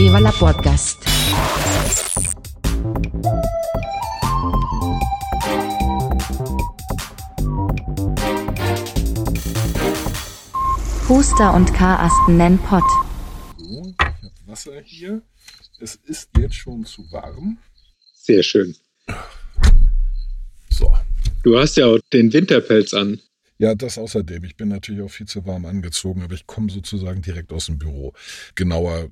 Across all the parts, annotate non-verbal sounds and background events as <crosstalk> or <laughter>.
Viva la Podcast. Huster und Karasten nennen Pott. So, ich habe Wasser hier. Es ist jetzt schon zu warm. Sehr schön. So. Du hast ja auch den Winterpelz an. Ja, das außerdem. Ich bin natürlich auch viel zu warm angezogen, aber ich komme sozusagen direkt aus dem Büro. Genauer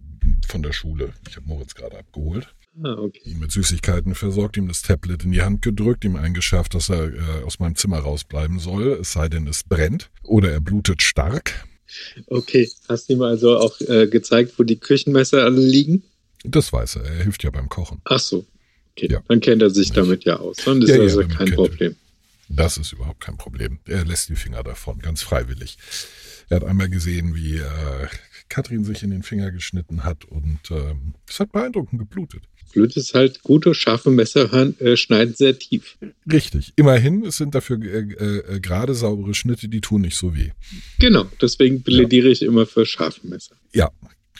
von der Schule. Ich habe Moritz gerade abgeholt. Ah, okay. Ihn mit Süßigkeiten versorgt, ihm das Tablet in die Hand gedrückt, ihm eingeschärft, dass er äh, aus meinem Zimmer rausbleiben soll, es sei denn, es brennt oder er blutet stark. Okay. Hast du ihm also auch äh, gezeigt, wo die Küchenmesser alle liegen? Das weiß er. Er hilft ja beim Kochen. Ach so. Okay. Ja. Dann kennt er sich damit ja aus. Dann ist Ja, also kein Problem. Das ist überhaupt kein Problem. Er lässt die Finger davon, ganz freiwillig. Er hat einmal gesehen, wie äh, Katrin sich in den Finger geschnitten hat und ähm, es hat beeindruckend geblutet. Blöd ist halt, gute, scharfe Messer äh, schneiden sehr tief. Richtig. Immerhin, es sind dafür äh, äh, gerade saubere Schnitte, die tun nicht so weh. Genau. Deswegen plädiere ich immer für scharfe Messer. Ja,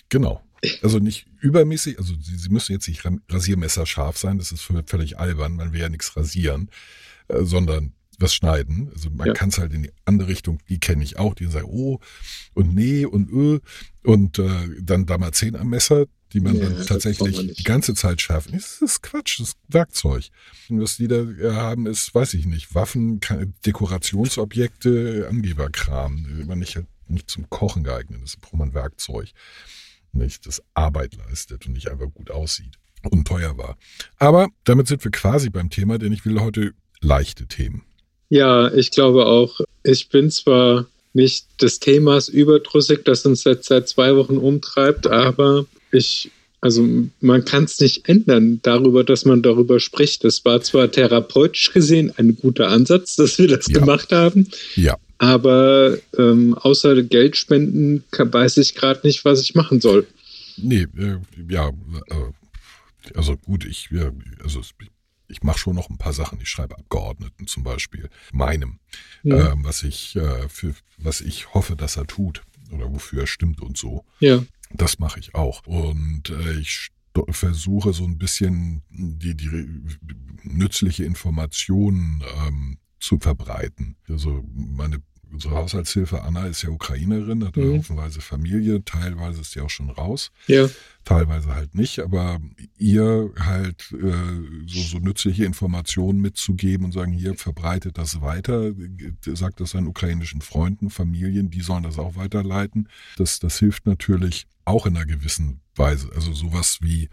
genau. Also nicht übermäßig, also sie, sie müssen jetzt nicht Rasiermesser scharf sein, das ist völlig albern, man will ja nichts rasieren, äh, sondern was schneiden. Also man Ja. kann es halt in die andere Richtung, die kenne ich auch, die sagen, oh und nee und ö und äh, dann Damazin am Messer, die man Ja, dann tatsächlich die ganze Zeit schärfen. Das ist Quatsch, das ist Werkzeug. Und was die da äh, haben, ist, weiß ich nicht, Waffen, Dekorationsobjekte, Angeberkram, man nicht, nicht zum Kochen geeignet ist, braucht man Werkzeug nicht das Arbeit leistet und nicht einfach gut aussieht und teuer war. Aber damit sind wir quasi beim Thema, denn ich will heute leichte Themen. Ja, ich glaube auch, ich bin zwar nicht des Themas überdrüssig, das uns jetzt seit zwei Wochen umtreibt, aber ich, also man kann es nicht ändern darüber, dass man darüber spricht. Es war zwar therapeutisch gesehen ein guter Ansatz, dass wir das Ja. gemacht haben, Ja, aber ähm, außer Geldspenden ka- weiß ich gerade nicht, was ich machen soll. nee, äh, ja, äh, also gut, ich, ja, also es- ich mache schon noch ein paar Sachen. Ich schreibe Abgeordneten zum Beispiel, meinem, Ja, ähm, was ich äh, für was ich hoffe, dass er tut oder wofür er stimmt und so. ja. Das mache ich auch. Und äh, ich versuche so ein bisschen die, die nützliche Information ähm, zu verbreiten. Also meine unsere Haushaltshilfe Anna ist ja Ukrainerin, hat Mhm. haufenweise Familie, teilweise ist sie auch schon raus, ja. teilweise halt nicht, aber ihr halt äh, so, so nützliche Informationen mitzugeben und sagen, hier verbreitet das weiter, äh, sagt das seinen ukrainischen Freunden, Familien, die sollen das auch weiterleiten. Das, das hilft natürlich auch in einer gewissen Weise. Also sowas wie,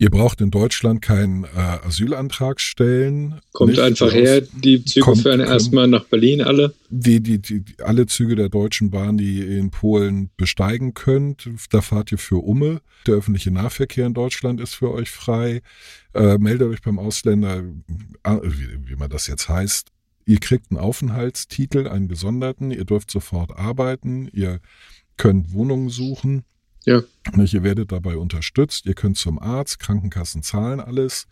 ihr braucht in Deutschland keinen äh, Asylantrag stellen. Kommt nicht? einfach her, die Züge kommt- fahren erstmal nach Berlin alle. die, die, die, die, alle Züge der Deutschen Bahn, die ihr in Polen besteigen könnt, da fahrt ihr für Umme. Der öffentliche Nahverkehr in Deutschland ist für euch frei. Äh, meldet euch beim Ausländer, äh, wie, wie man das jetzt heißt. Ihr kriegt einen Aufenthaltstitel, einen gesonderten. Ihr dürft sofort arbeiten. Ihr könnt Wohnungen suchen. Ja. Nicht, Ihr werdet dabei unterstützt, ihr könnt zum Arzt, Krankenkassen zahlen alles.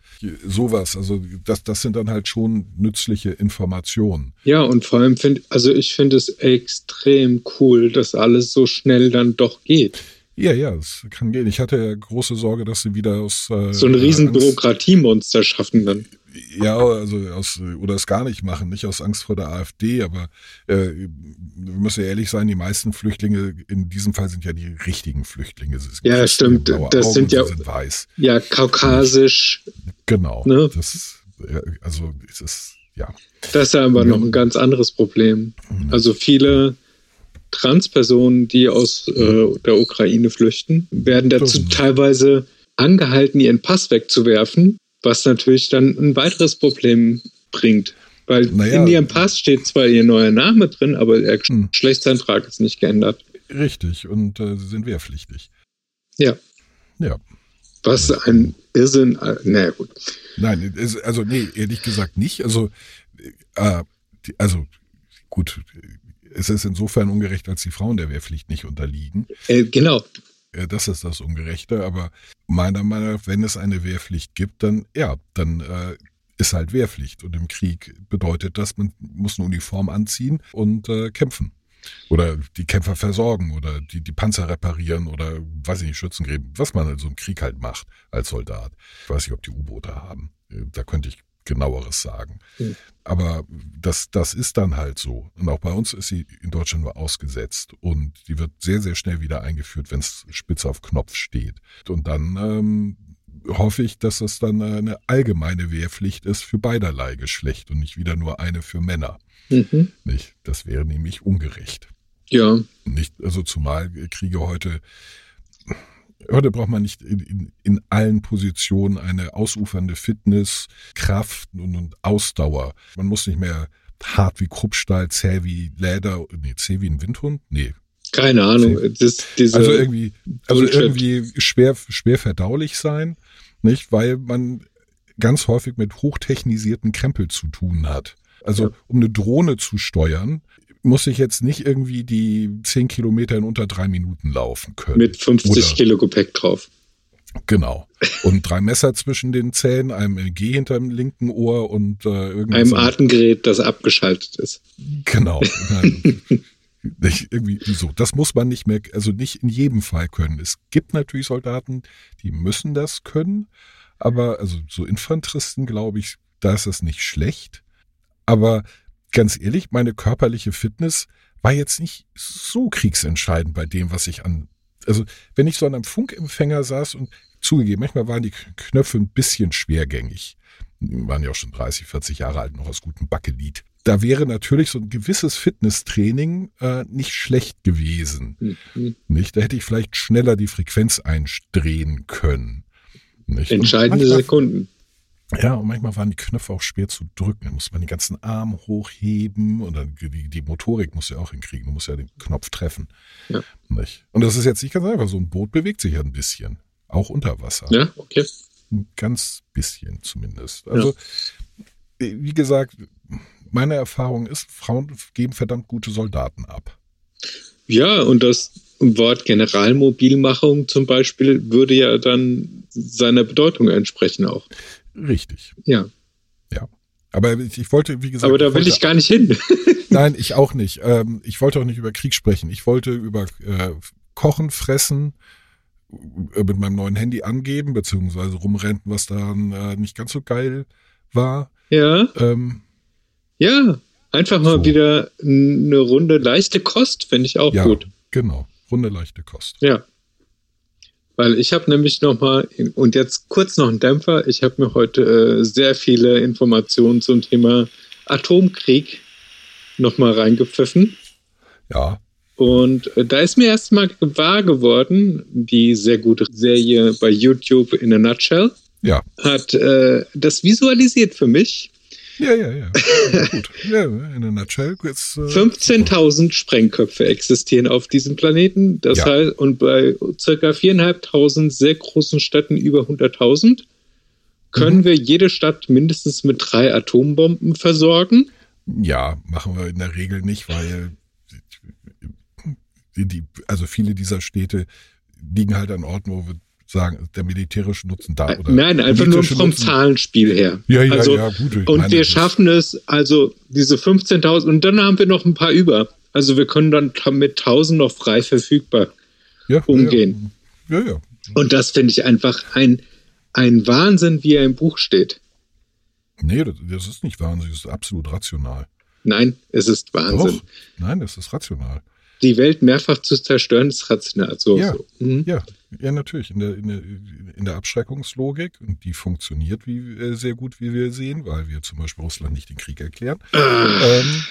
Sowas, also das, das sind dann halt schon nützliche Informationen. Ja, und vor allem finde, also ich finde es extrem cool, dass alles so schnell dann doch geht. Ja, ja, es kann gehen. Ich hatte ja große Sorge, dass sie wieder aus äh, So ein riesen Bürokratiemonster schaffen dann. Ja, also aus oder es gar nicht machen, nicht aus Angst vor der AfD, aber äh, wir müssen ja ehrlich sein, die meisten Flüchtlinge in diesem Fall sind ja die richtigen Flüchtlinge. Ja, stimmt. Das Augen sind ja- sind weiß. Ja, kaukasisch, Genau. Ne? Das also es ist ja. das ist ja aber Ja. noch ein ganz anderes Problem. Mhm. Also viele Transpersonen, die aus äh, der Ukraine flüchten, werden dazu teilweise angehalten, ihren Pass wegzuwerfen, was natürlich dann ein weiteres Problem bringt. Weil Naja. in ihrem Pass steht zwar ihr neuer Name drin, aber der Hm. Geschlechtseintrag ist nicht geändert. Richtig. Und äh, sie sind wehrpflichtig. Ja. Ja. Was ein Irrsinn. äh, Naja, gut. Nein, also nee, ehrlich gesagt nicht. Also, äh, die, also gut, es ist insofern ungerecht, als die Frauen der Wehrpflicht nicht unterliegen. Äh, genau. Äh, Das ist das Ungerechte. Aber meiner Meinung nach, wenn es eine Wehrpflicht gibt, dann ja, dann äh, ist halt Wehrpflicht. Und im Krieg bedeutet das, man muss eine Uniform anziehen und äh, kämpfen. Oder die Kämpfer versorgen oder die, die Panzer reparieren oder, weiß ich nicht, Schützengräben, was man in so einem Krieg halt macht als Soldat. Ich weiß nicht, ob die U-Boote haben. Äh, da könnte ich genaueres sagen. Mhm. Aber das, das ist dann halt so. Und auch bei uns ist sie in Deutschland nur ausgesetzt. Und die wird sehr, sehr schnell wieder eingeführt, wenn es spitz auf Knopf steht. Und dann ähm, hoffe ich, dass es dann eine allgemeine Wehrpflicht ist für beiderlei Geschlecht und nicht wieder nur eine für Männer. Mhm. Nicht? Das wäre nämlich ungerecht. Ja. Nicht, also zumal Kriege heute Heute braucht man nicht in, in, in allen Positionen eine ausufernde Fitness, Kraft und, und, Ausdauer. Man muss nicht mehr hart wie Kruppstahl, zäh wie Leder, nee, zäh wie ein Windhund? Nee. Keine Ahnung. Das, also irgendwie, also irgendwie schwer, schwer verdaulich sein, nicht? Weil man ganz häufig mit hochtechnisierten Krempel zu tun hat. Also ja. um eine Drohne zu steuern, muss ich jetzt nicht irgendwie die 10 Kilometer in unter drei Minuten laufen können. Mit 50 Oder, Kilo Gepäck drauf. Genau. Und drei Messer zwischen den Zähnen, einem LG hinter dem linken Ohr und äh, irgendwas. Einem Atemgerät, das abgeschaltet ist. Genau. <laughs> nicht, irgendwie so. Das muss man nicht mehr, also nicht in jedem Fall können. Es gibt natürlich Soldaten, die müssen das können, aber also so Infanteristen, glaube ich, da ist das nicht schlecht. Aber ganz ehrlich, meine körperliche Fitness war jetzt nicht so kriegsentscheidend bei dem, was ich an, also wenn ich so an einem Funkempfänger saß und zugegeben, manchmal waren die Knöpfe ein bisschen schwergängig. Die waren ja auch schon 30, 40 Jahre alt, noch aus gutem Backelied. Da wäre natürlich so ein gewisses Fitnesstraining äh, nicht schlecht gewesen. Mhm. Nicht? Da hätte ich vielleicht schneller die Frequenz eindrehen können. Nicht? Entscheidende manchmal, Sekunden. Ja, und manchmal waren die Knöpfe auch schwer zu drücken. Da muss man den ganzen Arm hochheben und dann die, die Motorik muss ja auch hinkriegen. Du musst ja den Knopf treffen. Ja. Nicht? Und das ist jetzt nicht ganz einfach. So ein Boot bewegt sich ja ein bisschen. Auch unter Wasser. Ja, okay. Ein ganz bisschen zumindest. Also, ja. wie gesagt, meine Erfahrung ist, Frauen geben verdammt gute Soldaten ab. Ja, und das Wort Generalmobilmachung zum Beispiel würde ja dann seiner Bedeutung entsprechen auch. Richtig. Ja. Ja. Aber ich, wollte, wie gesagt. Aber da will ich gar nicht hin. <laughs> nein, ich auch nicht. Ähm, ich wollte auch nicht über Krieg sprechen. Ich wollte über äh, Kochen, Fressen, äh, mit meinem neuen Handy angeben, beziehungsweise rumrenten, was dann äh, nicht ganz so geil war. Ja. Ähm, ja, einfach mal so. wieder eine Runde leichte Kost, finde ich auch ja, gut. Genau, Runde leichte Kost. Ja. Weil ich habe nämlich nochmal, und jetzt kurz noch ein Dämpfer, ich habe mir heute äh, sehr viele Informationen zum Thema Atomkrieg nochmal reingepfiffen. Ja. Und äh, da ist mir erstmal wahr geworden, die sehr gute Serie bei YouTube in a Nutshell. Ja. Hat äh, das visualisiert für mich ja, ja, ja. gut. <laughs> Ja, in a nutshell. Äh, 15.000 Sprengköpfe existieren auf diesem Planeten. Das ja. heißt, und bei circa 4.500 sehr großen Städten über 100.000 können mhm. wir jede Stadt mindestens mit drei Atombomben versorgen. Ja, machen wir in der Regel nicht, weil die, also viele dieser Städte liegen halt an Orten, wo wir sagen, der militärische Nutzen da oder Nein, einfach nur vom Nutzen. Zahlenspiel her. Ja, ja, also, ja, gut. Und meine, wir schaffen es, also diese 15.000 und dann haben wir noch ein paar über. Also wir können dann mit 1.000 noch frei verfügbar ja, umgehen. Ja, ja. ja. Und das finde ich einfach ein, ein Wahnsinn, wie er im Buch steht. Nee, das, das ist nicht Wahnsinn, das ist absolut rational. Nein, es ist Wahnsinn. Doch. Nein, das ist rational die Welt mehrfach zu zerstören, ist rational. So, ja, so. Mhm. ja, ja, natürlich. In der, in, der, in der Abschreckungslogik, und die funktioniert wie, äh, sehr gut, wie wir sehen, weil wir zum Beispiel Russland nicht den Krieg erklären, ah. ähm,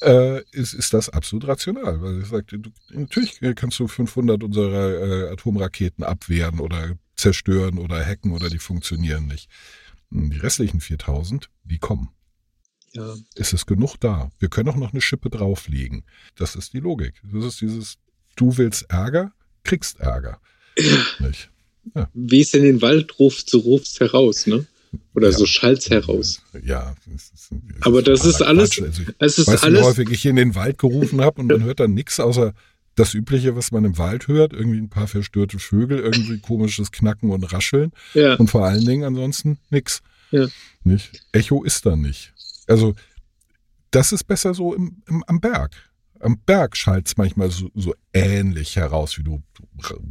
äh, ist, ist das absolut rational. Weil ich sagte, du, natürlich kannst du 500 unserer äh, Atomraketen abwehren oder zerstören oder hacken oder die funktionieren nicht. Die restlichen 4000, die kommen. Ja. Es ist genug da. Wir können auch noch eine Schippe drauflegen. Das ist die Logik. Das ist dieses, du willst Ärger, kriegst Ärger. Ja. Nicht? Ja. Wie es in den Wald ruft, so ruft es heraus, ne? Oder ja. so schallt heraus. Ja. Das ist, das Aber das ist alles. Also, es ist weißt alles. Wie häufig ich in den Wald gerufen habe und man hört dann nichts außer das Übliche, was man im Wald hört. Irgendwie ein paar verstörte Vögel, irgendwie komisches Knacken und Rascheln. Ja. Und vor allen Dingen ansonsten nichts. Ja. Nicht? Echo ist da nicht. Also, das ist besser so im, im, am Berg. Am Berg schallt es manchmal so, so ähnlich heraus, wie du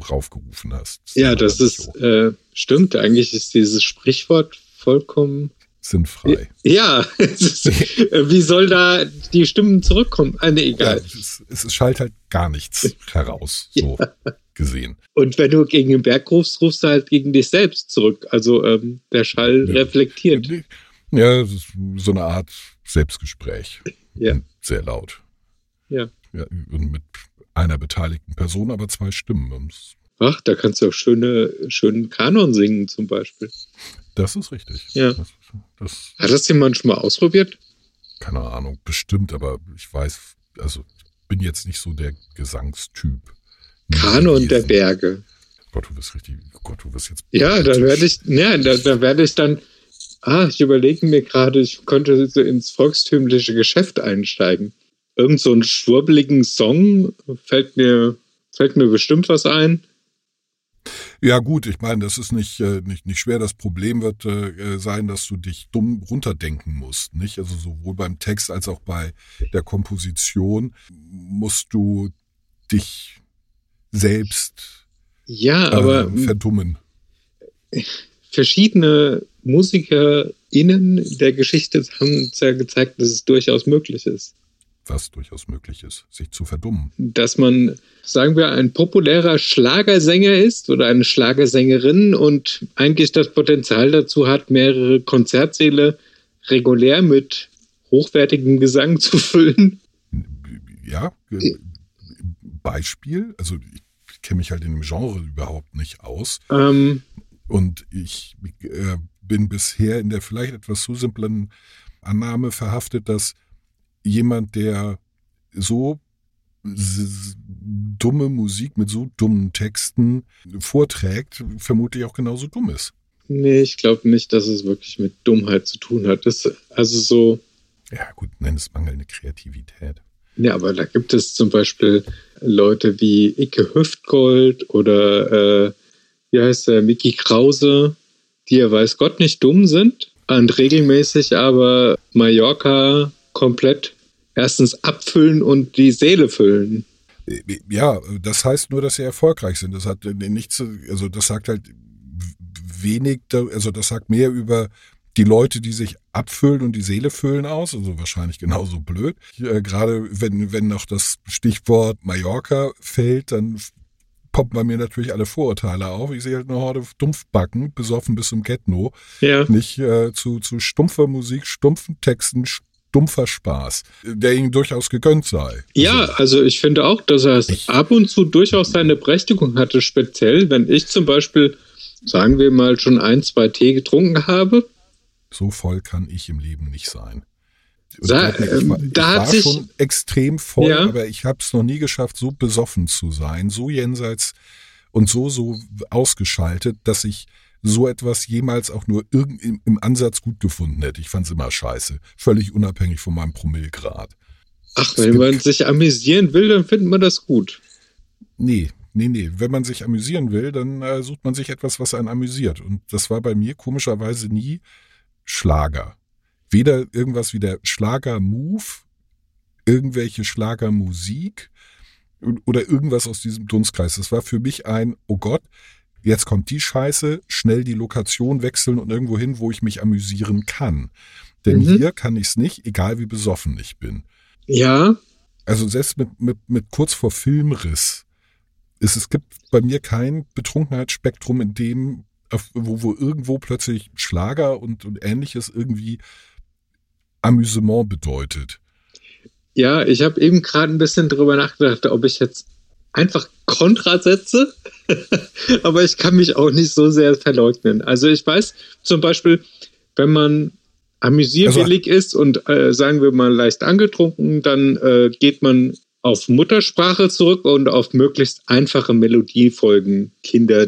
raufgerufen hast. Ja, das ist, äh, stimmt. Eigentlich ist dieses Sprichwort vollkommen sinnfrei. Ja, <laughs> ist, wie soll da die Stimmen zurückkommen? Ah, nee, egal. Ja, es, es schallt halt gar nichts heraus, <laughs> so ja. gesehen. Und wenn du gegen den Berg rufst, rufst du halt gegen dich selbst zurück. Also ähm, der Schall ja. reflektiert. Ja, so eine Art Selbstgespräch. Ja. Sehr laut. Ja. ja. Mit einer beteiligten Person, aber zwei Stimmen. Ach, da kannst du auch schöne, schönen Kanon singen zum Beispiel. Das ist richtig. Ja. Das, das, Hat das jemand schon mal ausprobiert? Keine Ahnung, bestimmt, aber ich weiß, also ich bin jetzt nicht so der Gesangstyp. Kanon der Berge. Gott, du wirst richtig, Gott, du wirst jetzt. Ja, da werde ich, ja, da, da werde ich dann, ah, ich überlege mir gerade, ich könnte so ins volkstümliche Geschäft einsteigen. Irgend so einen schwurbeligen Song fällt mir, fällt mir bestimmt was ein. Ja gut, ich meine, das ist nicht, äh, nicht, nicht schwer. Das Problem wird äh, sein, dass du dich dumm runterdenken musst. Nicht? Also sowohl beim Text als auch bei der Komposition musst du dich selbst ja, aber, äh, verdummen. Verschiedene MusikerInnen der Geschichte haben ja gezeigt, dass es durchaus möglich ist was durchaus möglich ist, sich zu verdummen. Dass man, sagen wir, ein populärer Schlagersänger ist oder eine Schlagersängerin und eigentlich das Potenzial dazu hat, mehrere Konzertsäle regulär mit hochwertigem Gesang zu füllen. Ja, Beispiel, also ich kenne mich halt in dem Genre überhaupt nicht aus. Ähm, und ich äh, bin bisher in der vielleicht etwas zu simplen Annahme verhaftet, dass jemand, der so dumme Musik mit so dummen Texten vorträgt, vermutlich auch genauso dumm ist. Nee, ich glaube nicht, dass es wirklich mit Dummheit zu tun hat. Das, also so. Ja, gut, nenn es mangelnde Kreativität. Ja, aber da gibt es zum Beispiel Leute wie Icke Hüftgold oder äh, wie heißt der, Mickey Krause, die ja weiß Gott nicht dumm sind und regelmäßig aber Mallorca komplett erstens abfüllen und die Seele füllen. Ja, das heißt nur, dass sie erfolgreich sind. Das hat nichts, also das sagt halt wenig, also das sagt mehr über die Leute, die sich abfüllen und die Seele füllen aus, also wahrscheinlich genauso blöd. Äh, gerade wenn, wenn noch das Stichwort Mallorca fällt, dann poppen bei mir natürlich alle Vorurteile auf. Ich sehe halt eine Horde Dumpfbacken, besoffen bis zum Getno. Ja. Nicht äh, zu, zu stumpfer Musik, stumpfen Texten, dumpfer Spaß, der ihm durchaus gegönnt sei. Ja, also, also ich finde auch, dass er es ab und zu durchaus seine Berechtigung hatte, speziell wenn ich zum Beispiel, sagen wir mal, schon ein, zwei Tee getrunken habe. So voll kann ich im Leben nicht sein. Da, ich war, ich da hat sich schon extrem voll, ja. aber ich habe es noch nie geschafft, so besoffen zu sein, so jenseits und so so ausgeschaltet, dass ich so etwas jemals auch nur irgend im, im Ansatz gut gefunden hätte. Ich fand es immer scheiße. Völlig unabhängig von meinem Promillgrad. Ach, wenn man sich amüsieren will, dann findet man das gut. Nee, nee, nee. Wenn man sich amüsieren will, dann äh, sucht man sich etwas, was einen amüsiert. Und das war bei mir komischerweise nie Schlager. Weder irgendwas wie der Schlager-Move, irgendwelche Schlagermusik oder irgendwas aus diesem Dunstkreis. Das war für mich ein, oh Gott, jetzt kommt die Scheiße, schnell die Lokation wechseln und irgendwo hin, wo ich mich amüsieren kann. Denn mhm. hier kann ich es nicht, egal wie besoffen ich bin. Ja. Also selbst mit, mit, mit kurz vor Filmriss. Es, es gibt bei mir kein Betrunkenheitsspektrum, in dem, wo, wo irgendwo plötzlich Schlager und, und ähnliches irgendwie Amüsement bedeutet. Ja, ich habe eben gerade ein bisschen drüber nachgedacht, ob ich jetzt einfach Kontrasätze, <laughs> aber ich kann mich auch nicht so sehr verleugnen. Also ich weiß zum Beispiel, wenn man amüsierwillig also, ist und äh, sagen wir mal leicht angetrunken, dann äh, geht man auf Muttersprache zurück und auf möglichst einfache Melodiefolgen, Kinder,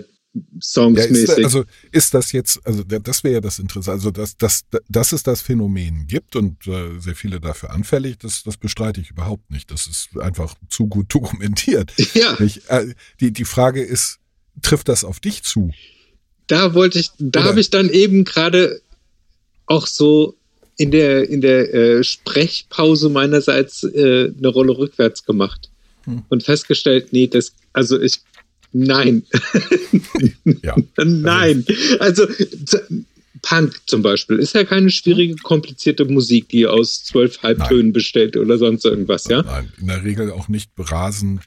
Songs ja, ist, also ist das jetzt, also das wäre ja das Interessante, also dass, dass, dass es das Phänomen gibt und äh, sehr viele dafür anfällig, das, das bestreite ich überhaupt nicht. Das ist einfach zu gut <laughs> dokumentiert. Ja. Ich, äh, die, die Frage ist, trifft das auf dich zu? Da wollte ich, da habe ich dann eben gerade auch so in der, in der äh, Sprechpause meinerseits äh, eine Rolle rückwärts gemacht hm. und festgestellt, nee, das, also ich, nein. <laughs> Ja. nein. Also, Punk zum Beispiel ist ja keine schwierige, komplizierte Musik, die aus zwölf Halbtönen Nein. besteht oder sonst irgendwas, ja? Nein, in der Regel auch nicht rasend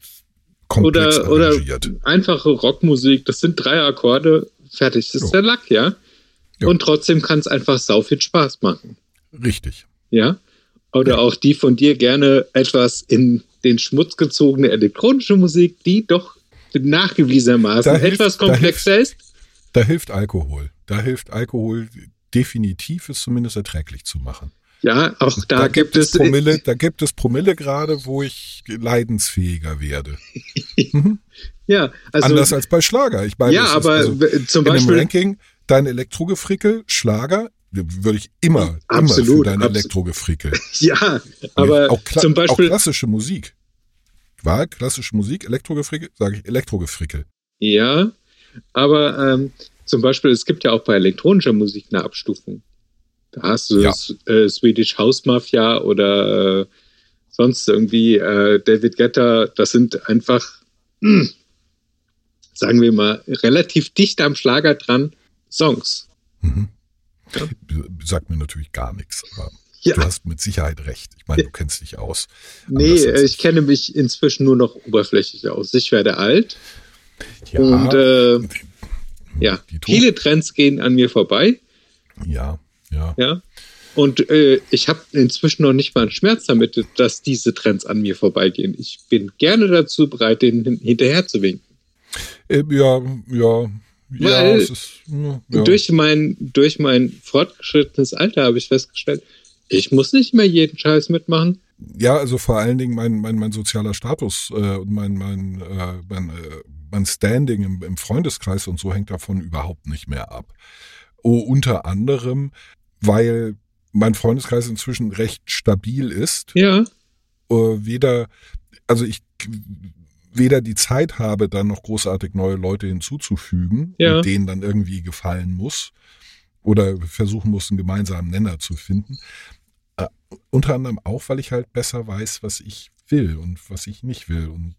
komplex Oder, oder arrangiert. einfache Rockmusik, das sind drei Akkorde, fertig, das ist Jo. der Lack, ja? Jo. Und trotzdem kann es einfach sau viel Spaß machen, Richtig. ja? Oder Ja. auch die von dir gerne etwas in den Schmutz gezogene elektronische Musik, die doch nachgewiesenermaßen Da hilft- etwas da komplexer ist. Da hilft Alkohol. Da hilft Alkohol definitiv, es zumindest erträglich zu machen. Ja, auch da, gibt es Promille, da gibt es Promille gerade, wo ich leidensfähiger werde. <laughs> ja, also Anders als bei Schlager. Ich meine, ja, ist aber also zum in einem Beispiel Ranking dein Elektrogefrickel, Schlager, würde ich immer, immer für Absolut, dein abs- Elektrogefrickel. <laughs> ja, aber auch, zum auch Beispiel klassische Musik. War klassische Musik, Elektrogefrickel, sage ich Elektrogefrickel. Ja, aber ähm, zum Beispiel, es gibt ja auch bei elektronischer Musik eine Abstufung. Da hast du Ja. das, äh, Swedish House Mafia oder äh, sonst irgendwie äh, David Guetta. Das sind einfach, <clears throat> sagen wir mal, relativ dicht am Schlager dran Songs. Mhm. Ja. Sagt mir natürlich gar nichts, aber Ja. du hast mit Sicherheit recht. Ich meine, du kennst dich aus. Nee, als ich kenne mich inzwischen nur noch oberflächlich aus. Ich werde alt Ja, und äh, ja, Die viele Trends gehen an mir vorbei. ja, ja. Ja. Und äh, ich habe inzwischen noch nicht mal einen Schmerz damit, dass diese Trends an mir vorbeigehen. Ich bin gerne dazu bereit, denen hin- hinterher zu winken. Äh, ja, ja, ja, Weil es ist, ja, ja. Durch, mein, durch mein fortgeschrittenes Alter habe ich festgestellt, ich muss nicht mehr jeden Scheiß mitmachen. ja, also vor allen Dingen mein, mein, mein sozialer Status äh, und mein, mein, äh, mein, äh, mein Standing im, im Freundeskreis und so hängt davon überhaupt nicht mehr ab. Oh, unter anderem, weil mein Freundeskreis inzwischen recht stabil ist. Ja, äh, weder, also ich weder die Zeit habe, dann noch großartig neue Leute hinzuzufügen Ja. und denen dann irgendwie gefallen muss oder versuchen muss, einen gemeinsamen Nenner zu finden. Unter anderem auch, weil ich halt besser weiß, was ich will und was ich nicht will. Und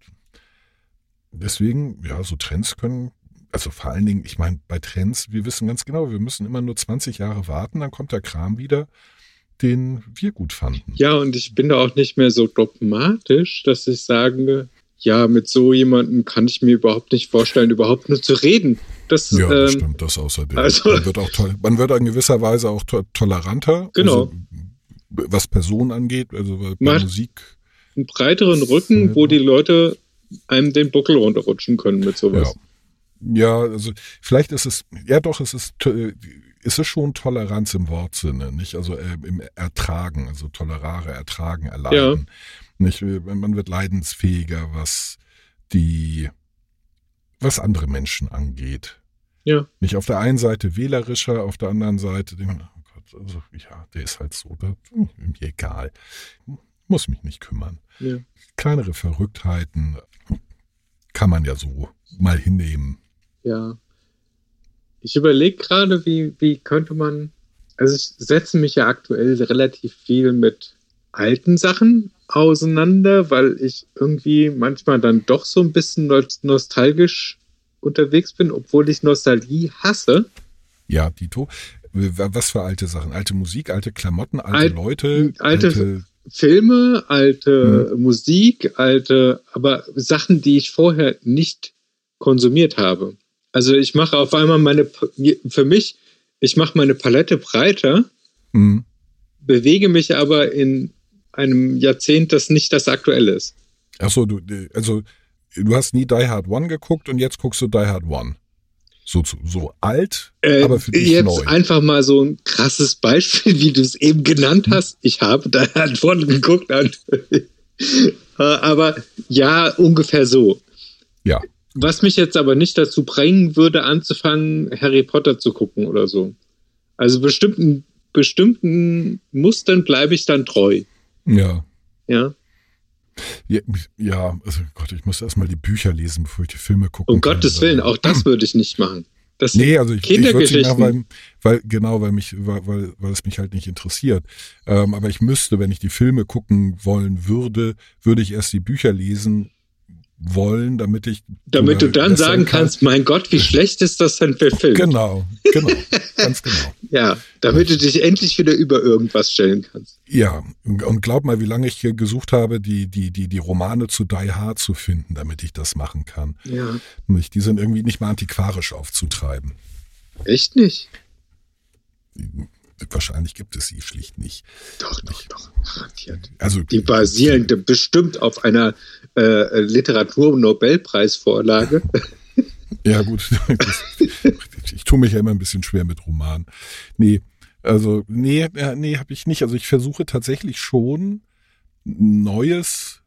deswegen, ja, so Trends können, also vor allen Dingen, ich meine, bei Trends, wir wissen ganz genau, wir müssen immer nur 20 Jahre warten, dann kommt der Kram wieder, den wir gut fanden. ja, und ich bin da auch nicht mehr so dogmatisch, dass ich sage, ja, mit so jemandem kann ich mir überhaupt nicht vorstellen, überhaupt nur zu reden. Das, Ja, das ähm, stimmt, das außerdem. also- man, wird auch toll, man wird in gewisser Weise auch to toleranter. Genau. Also, was Personen angeht, also bei Macht- Musik. einen breiteren Rücken, wo die Leute einem den Buckel runterrutschen können mit sowas. Ja. ja, also vielleicht ist es, ja doch, es ist, es ist schon Toleranz im Wortsinne, nicht? Also äh, im Ertragen, also tolerare, ertragen, erleiden. Nicht? Man wird leidensfähiger, was die, was andere Menschen angeht. Ja. Nicht auf der einen Seite wählerischer, auf der anderen Seite also, ja, der ist halt so, da, hm, mir egal. Muss mich nicht kümmern. Ja. Kleinere Verrücktheiten kann man ja so mal hinnehmen. Ja. Ich überlege gerade, wie, wie könnte man. Also ich setze mich ja aktuell relativ viel mit alten Sachen auseinander, weil ich irgendwie manchmal dann doch so ein bisschen nos- nostalgisch unterwegs bin, obwohl ich Nostalgie hasse. Ja, Dito. Was für alte Sachen? Alte Musik, alte Klamotten, alte Alt- Leute, alte- alte Filme, alte Musik, alte, aber Sachen, die ich vorher nicht konsumiert habe. Also ich mache auf einmal meine, für mich, ich mache meine Palette breiter, Hm. bewege mich aber in einem Jahrzehnt, das nicht das aktuelle ist. Achso, du, also du hast nie Die Hard One geguckt und jetzt guckst du Die Hard One. So, so, alt, Äh, aber für dich jetzt neu. einfach mal so ein krasses Beispiel, wie du es eben genannt hast. Ich habe da <laughs> Antworten geguckt. An. <laughs> Äh, aber ja, ungefähr so. Ja. Was mich jetzt aber nicht dazu bringen würde, anzufangen, Harry Potter zu gucken oder so. Also bestimmten, bestimmten Mustern bleibe ich dann treu. Ja. Ja. Ja, ja, also Gott, ich muss erstmal die Bücher lesen, bevor ich die Filme gucke. Um Gottes Willen, auch das würde ich nicht machen. Das Nee, also ich, ich Kindergeschichten. weil, weil genau, weil mich, weil, weil, weil es mich halt nicht interessiert. Ähm, aber ich müsste, wenn ich die Filme gucken wollen würde, würde ich erst die Bücher lesen wollen, damit ich damit du dann sagen kann- kannst, mein Gott, wie schlecht ist das denn verfilmt? Genau, genau, <laughs> ganz genau. Ja, damit du dich endlich wieder über irgendwas stellen kannst. Ja, und glaub mal, wie lange ich hier gesucht habe, die, die, die, die Romane zu Die Hard zu finden, damit ich das machen kann. Ja. Nicht, die sind irgendwie nicht mal antiquarisch aufzutreiben. Echt nicht? Wahrscheinlich gibt es sie schlicht nicht. Doch, doch, doch, garantiert. Also Die basieren bestimmt auf einer äh, Literatur-Nobelpreisvorlage. <laughs> Ja, gut. <laughs> Ich tue mich ja immer ein bisschen schwer mit Romanen. Nee, also, nee, äh, nee, habe ich nicht. Also ich versuche tatsächlich schon Neues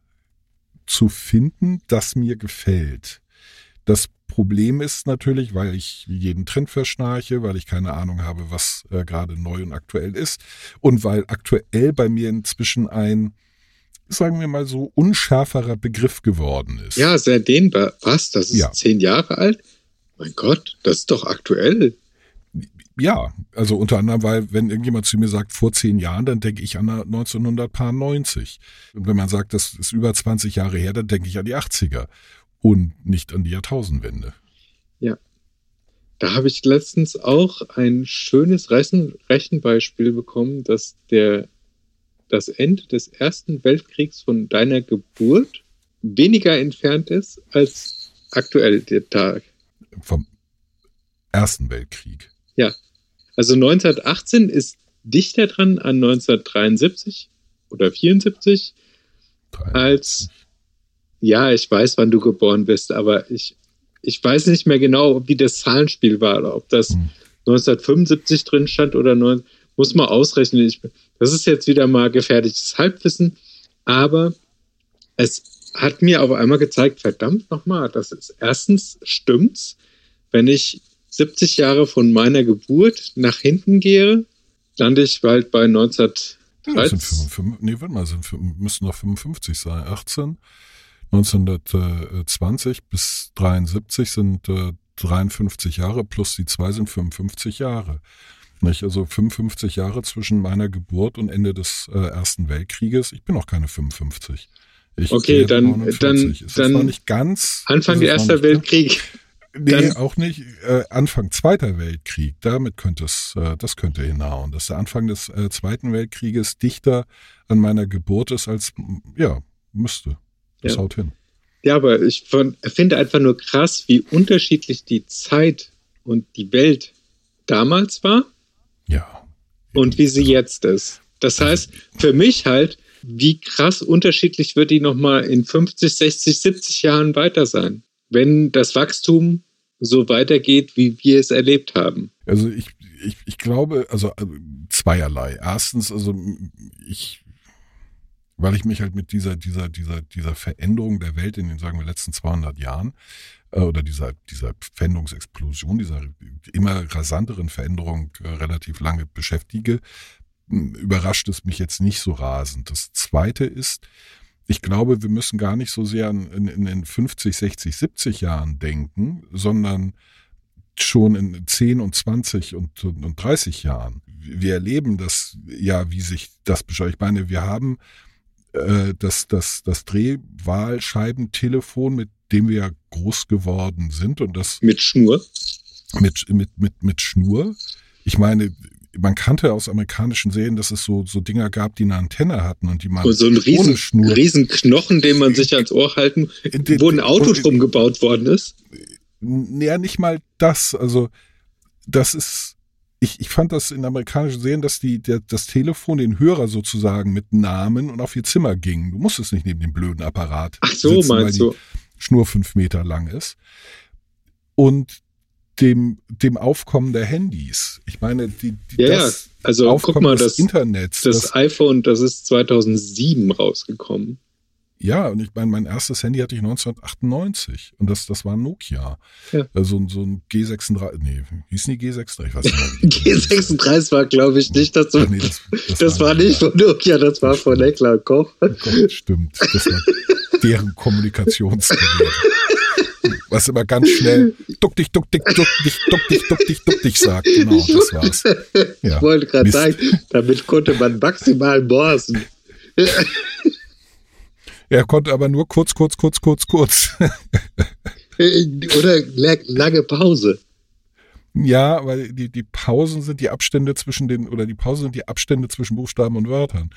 zu finden, das mir gefällt. Das Problem ist natürlich, weil ich jeden Trend verschnarche, weil ich keine Ahnung habe, was äh, gerade neu und aktuell ist und weil aktuell bei mir inzwischen ein, sagen wir mal so, unschärferer Begriff geworden ist. Ja, sehr dehnbar. Was? Das ist Ja. zehn Jahre alt? Mein Gott, das ist doch aktuell. Ja, also unter anderem, weil wenn irgendjemand zu mir sagt, vor zehn Jahren, dann denke ich an 1990. Und wenn man sagt, das ist über 20 Jahre her, dann denke ich an die 80er und nicht an die Jahrtausendwende. Da habe ich letztens auch ein schönes Rechen Rechenbeispiel bekommen, dass der, das Ende des Ersten Weltkriegs von deiner Geburt weniger entfernt ist als aktuell der Tag. Vom Ersten Weltkrieg. Also 1918 ist dichter dran an 1973 oder 74 als, ja, ich weiß, wann du geboren bist, aber ich, ich weiß nicht mehr genau, wie das Zahlenspiel war, oder ob das Hm. 1975 drin stand oder 9, muss man ausrechnen. Ich, das ist jetzt wieder mal gefährliches Halbwissen, aber es hat mir auf einmal gezeigt, verdammt nochmal, das ist erstens stimmt's, wenn ich 70 Jahre von meiner Geburt nach hinten gehe, lande ich bald bei 19 Ja, das sind 55, nee, warte mal, sind, müssen noch 55 sein. 18, 1920 bis 73 sind äh, 53 Jahre, plus die zwei sind 55 Jahre. Nicht? Also 55 Jahre zwischen meiner Geburt und Ende des äh, Ersten Weltkrieges. Ich bin noch keine 55. Ich Okay, dann- 49. dann- dann noch nicht ganz. Anfang noch Erster Weltkrieg. <laughs> Nee, Dann- auch nicht. Äh, Anfang Zweiter Weltkrieg, damit könnte es, äh, das könnte hinhauen. Dass der Anfang des äh, Zweiten Weltkrieges dichter an meiner Geburt ist als, ja, müsste. Das Ja. haut hin. Ja, aber ich finde einfach nur krass, wie unterschiedlich die Zeit und die Welt damals war Ja. und wie sie jetzt ist. Das heißt, für mich halt, wie krass unterschiedlich wird die nochmal in 50, 60, 70 Jahren weiter sein, wenn das Wachstum so weitergeht, wie wir es erlebt haben. Also ich, ich, ich glaube, also äh, zweierlei. Erstens, also ich, weil ich mich halt mit dieser, dieser, dieser, dieser Veränderung der Welt in den, sagen wir, letzten 200 Jahren äh, oder dieser, dieser Veränderungsexplosion, dieser immer rasanteren Veränderung äh, relativ lange beschäftige, überrascht es mich jetzt nicht so rasend. Das Zweite ist, ich glaube, wir müssen gar nicht so sehr in, in den 50, 60, 70 Jahren denken, sondern schon in 10 und 20 und, und, und 30 Jahren. Wir erleben das ja, wie sich das beschreibt. Ich meine, wir haben äh, das, das, das Drehwahlscheibentelefon, mit dem wir ja groß geworden sind und das Mit Schnur. mit, mit, mit, mit Schnur. Ich meine, man kannte aus amerikanischen Serien, dass es so, so Dinger gab, die eine Antenne hatten und die man Und so ein riesen, ohne Schnur. riesen Knochen, den man sich ans Ohr halten, Den- wo ein Auto drum gebaut worden ist. Ja, nicht mal das. Also, das ist. Ich, ich fand das in amerikanischen Serien, dass die, der, das Telefon den Hörer sozusagen mit Namen und auf ihr Zimmer ging. Du musstest nicht neben dem blöden Apparat. Ach so, sitzen, weil meinst die du? Schnur fünf Meter lang ist. Und dem, dem Aufkommen der Handys. Ich meine, die, die Ja, das ja. Also guck Aufkommen mal, des das, Internets. das das, iPhone, das ist 2007 rausgekommen. Ja, und ich meine, mein erstes Handy hatte ich 1998 und das, das war ein Nokia. Ja. Also so ein G36, nee, hießen die G36? Ich weiß nicht mehr. wie die <laughs> G36 war, glaube ich, nicht das. Ach nee, das, das war nicht von Nokia, das war von Heckler und Koch. Oh Gott, stimmt. Das war deren Kommunikationsgerät. Was immer ganz schnell duck dich, duck dich, duck dich, duck dich, duck dich, duck dich sagt. Genau, das war's. Ja. Ich wollte gerade sagen, damit konnte man maximal borsen. <laughs> Er konnte aber nur kurz, kurz, kurz, kurz, kurz. Oder la- lange Pause. Ja, weil die, die Pausen sind die Abstände zwischen den, oder die Pausen sind die Abstände zwischen Buchstaben und Wörtern.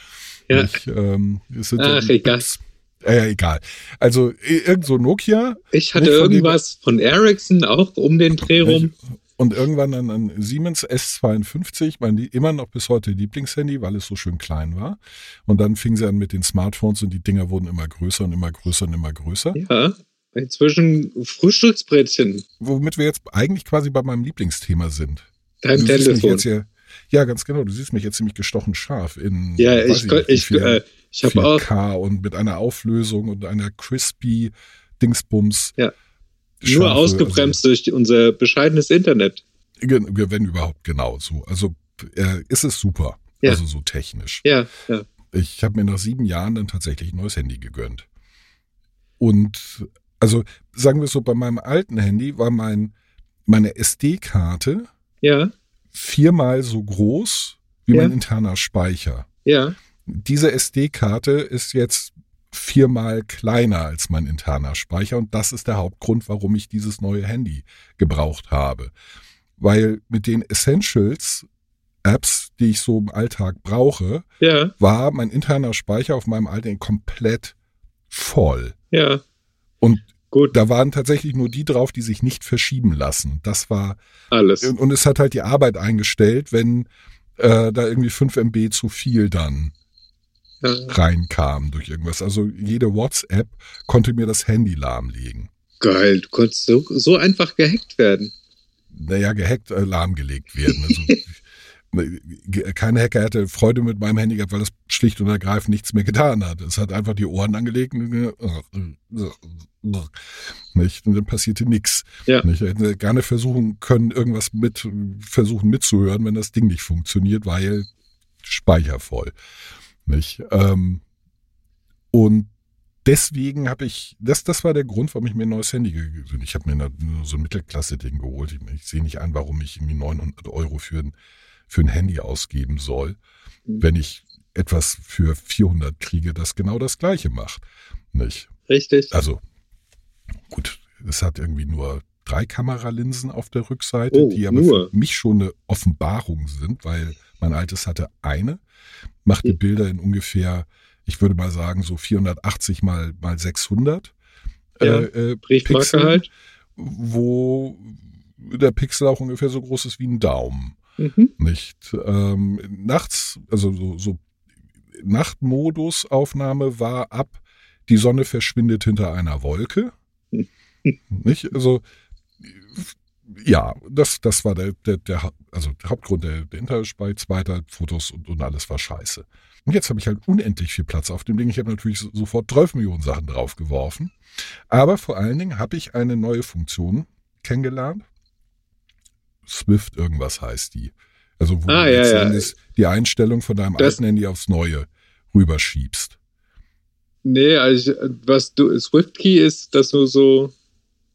Ja. Nicht, ähm, Ach, so egal. Pips. Äh, egal. Also irgend so Nokia Ich hatte von dem- irgendwas von Ericsson auch um den Dreh rum. Und irgendwann dann ein Siemens S52, mein immer noch bis heute Lieblingshandy, weil es so schön klein war. Und dann fing sie an mit den Smartphones und die Dinger wurden immer größer und immer größer und immer größer. Ja, inzwischen Frühstücksbrettchen. Womit wir jetzt eigentlich quasi bei meinem Lieblingsthema sind. Dein Du Telefon. jetzt ja, ganz genau. Du siehst mich jetzt ziemlich gestochen scharf in Ja, ich, nicht, ich, viel äh, ich habe auch 4K und mit einer Auflösung und einer crispy Dingsbums. Ja. Nur ausgebremst durch unser bescheidenes Internet. Also, wenn überhaupt genau so. Also äh, ist es super. Ja. Also so technisch. Ja, ja. Ich habe mir nach sieben Jahren dann tatsächlich ein neues Handy gegönnt. Und also sagen wir so, bei meinem alten Handy war mein meine SD-Karte Ja, viermal so groß wie Ja. mein interner Speicher. ja. Diese SD-Karte ist jetzt viermal kleiner als mein interner Speicher und das ist der Hauptgrund, warum ich dieses neue Handy gebraucht habe. Weil mit den Essentials Apps, die ich so im Alltag brauche, Ja, war mein interner Speicher auf meinem alten komplett voll. ja. Und Gut, da waren tatsächlich nur die drauf, die sich nicht verschieben lassen. Das war alles. und, und es hat halt die Arbeit eingestellt, wenn äh, da irgendwie 5 MB zu viel dann Ja. reinkam durch irgendwas. Also jede WhatsApp konnte mir das Handy lahmlegen. Geil, du konntest so, so einfach gehackt werden. Naja, gehackt, äh, lahmgelegt werden. Also, <laughs> ge- kein Hacker hätte Freude mit meinem Handy gehabt, weil das schlicht und ergreifend nichts mehr getan hat. Es hat einfach die Ohren angelegt und, nicht, und dann passierte nichts. Ja. Ich hätte gerne versuchen können, irgendwas mit versuchen mitzuhören, wenn das Ding nicht funktioniert, weil Speicher voll. Nicht? Ähm, und deswegen habe ich, das, das war der Grund, warum ich mir ein neues Handy gegeben habe. Ich habe mir nur so ein Mittelklasse-Ding geholt. Ich, ich sehe nicht ein, warum ich irgendwie 900 Euro für ein, für ein Handy ausgeben soll, wenn ich etwas für 400 kriege, das genau das Gleiche macht. Nicht? Richtig? Also, gut, es hat irgendwie nur drei Kameralinsen auf der Rückseite, Oh, die aber nur. für mich schon eine Offenbarung sind, weil mein altes hatte eine, machte Hm. Bilder in ungefähr, ich würde mal sagen, so 480 mal, mal 600 Ja, äh, äh, Briefmarke Pixel, halt. wo der Pixel auch ungefähr so groß ist wie ein Daumen. Mhm. Nicht? Ähm, nachts, also so, so Nachtmodusaufnahme war ab, die Sonne verschwindet hinter einer Wolke. Nicht? Also ja, das, das war der, der, der, also der Hauptgrund der, der Internetspeicher, weiter Fotos und, und alles war scheiße. Und jetzt habe ich halt unendlich viel Platz auf dem Ding. Ich habe natürlich so- sofort 12 Millionen Sachen draufgeworfen. Aber vor allen Dingen habe ich eine neue Funktion kennengelernt. Swift irgendwas heißt die. Also wo Ah, du ja, ja. Endes die Einstellung von deinem Das- alten Handy aufs neue rüberschiebst. Nee, also was du SwiftKey ist, dass du so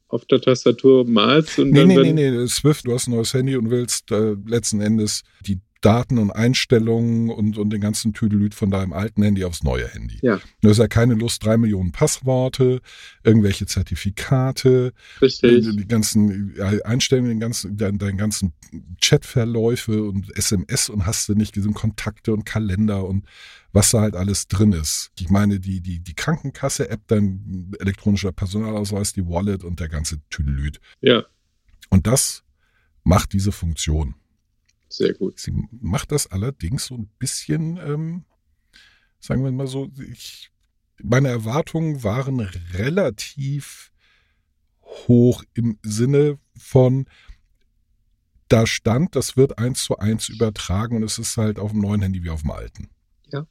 auf der Tastatur malst und Nee, dann, nee, nee, nee, Swift, du hast ein neues Handy und willst äh, letzten Endes die Daten und Einstellungen und, und den ganzen Tüdelüt von deinem alten Handy aufs neue Handy. Ja. Du hast ja keine Lust, drei Millionen Passworte, irgendwelche Zertifikate, richtig. die, ganzen Einstellungen, den ganzen, deinen, deinen ganzen Chatverläufe und SMS und hast du nicht gesehen, Kontakte und Kalender und was da halt alles drin ist. Ich meine, die, die, die Krankenkasse-App, dein elektronischer Personalausweis, die Wallet und der ganze Tüdelüt. Ja, Und das macht diese Funktion. Sehr gut. Sie macht das allerdings so ein bisschen, ähm, sagen wir mal so, ich, meine Erwartungen waren relativ hoch im Sinne von, da stand, das wird eins zu eins übertragen und es ist halt auf dem neuen Handy wie auf dem alten. Ja.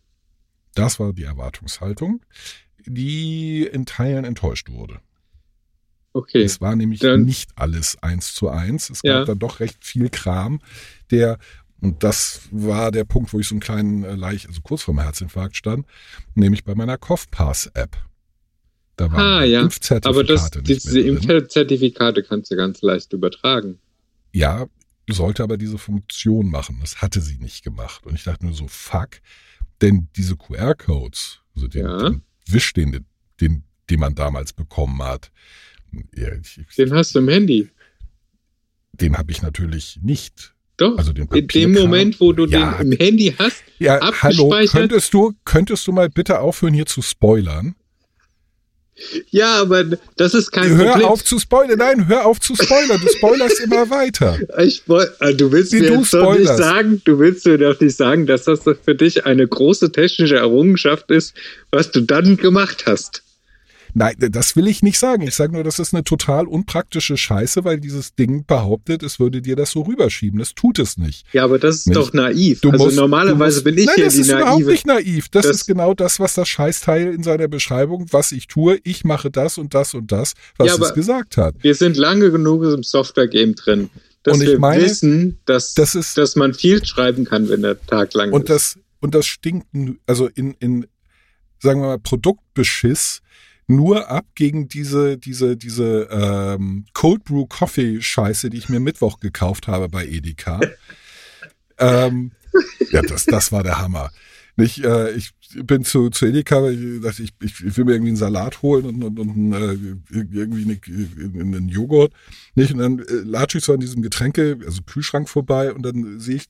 Das war die Erwartungshaltung, die in Teilen enttäuscht wurde. Okay. Es war nämlich Dann- nicht alles eins zu eins. Es Ja. gab dann doch recht viel Kram, der, und das war der Punkt, wo ich so einen kleinen äh, Leicht, also kurz vorm Herzinfarkt stand, nämlich bei meiner CoughPass-App. Da waren Ah, ja. Impfzertifikate Aber das, nicht diese. Impfzertifikate kannst du ganz leicht übertragen. Ja, sollte aber diese Funktion machen. Das hatte sie nicht gemacht. Und ich dachte nur so, fuck, denn diese QR-Codes, also den, Ja. den Wisch, den, den, den man damals bekommen hat, ja, ich, Den hast du im Handy. den habe ich natürlich nicht. Doch. Also den in dem. Moment, wo du Ja. den im Handy hast, Ja, hallo, Abgespeichert? könntest du, könntest du mal bitte aufhören, hier zu spoilern? ja, aber das ist kein hör Problem. auf zu spoilern. Nein, hör auf zu spoilern. Du spoilerst immer weiter. Ich äh, du willst Wie mir du jetzt doch nicht sagen, du willst mir doch nicht sagen, dass das für dich eine große technische Errungenschaft ist, was du dann gemacht hast. Nein, das will ich nicht sagen. Ich sage nur, das ist eine total unpraktische Scheiße, weil dieses Ding behauptet, es würde dir das so rüberschieben. Das tut es nicht. Ja, aber das ist Nicht. doch naiv. Du also musst- normalerweise musst, bin ich nein, hier das die ist überhaupt nicht naiv. Das, Das- ist genau das, was das Scheißteil in seiner Beschreibung, was ich tue. Ich mache das und das und das, was Ja, es gesagt hat. Wir sind lange genug im Software-Game drin, dass Und ich wir meine, wissen, dass, das ist- dass man viel schreiben kann, wenn der Tag lang Und ist. das, und das stinkt, also in, in, sagen wir mal, Produktbeschiss nur ab gegen diese, diese, diese ähm, Cold Brew Coffee Scheiße, die ich mir Mittwoch gekauft habe bei Edeka. <laughs> ähm, ja, das, das war der Hammer. Nicht, äh, ich bin zu, zu Edeka, weil ich dachte, ich, ich, will mir irgendwie einen Salat holen und, und, und äh, irgendwie eine, einen Joghurt. Nicht? Und dann äh, latsche ich so an diesem Getränke, also Kühlschrank vorbei und dann sehe ich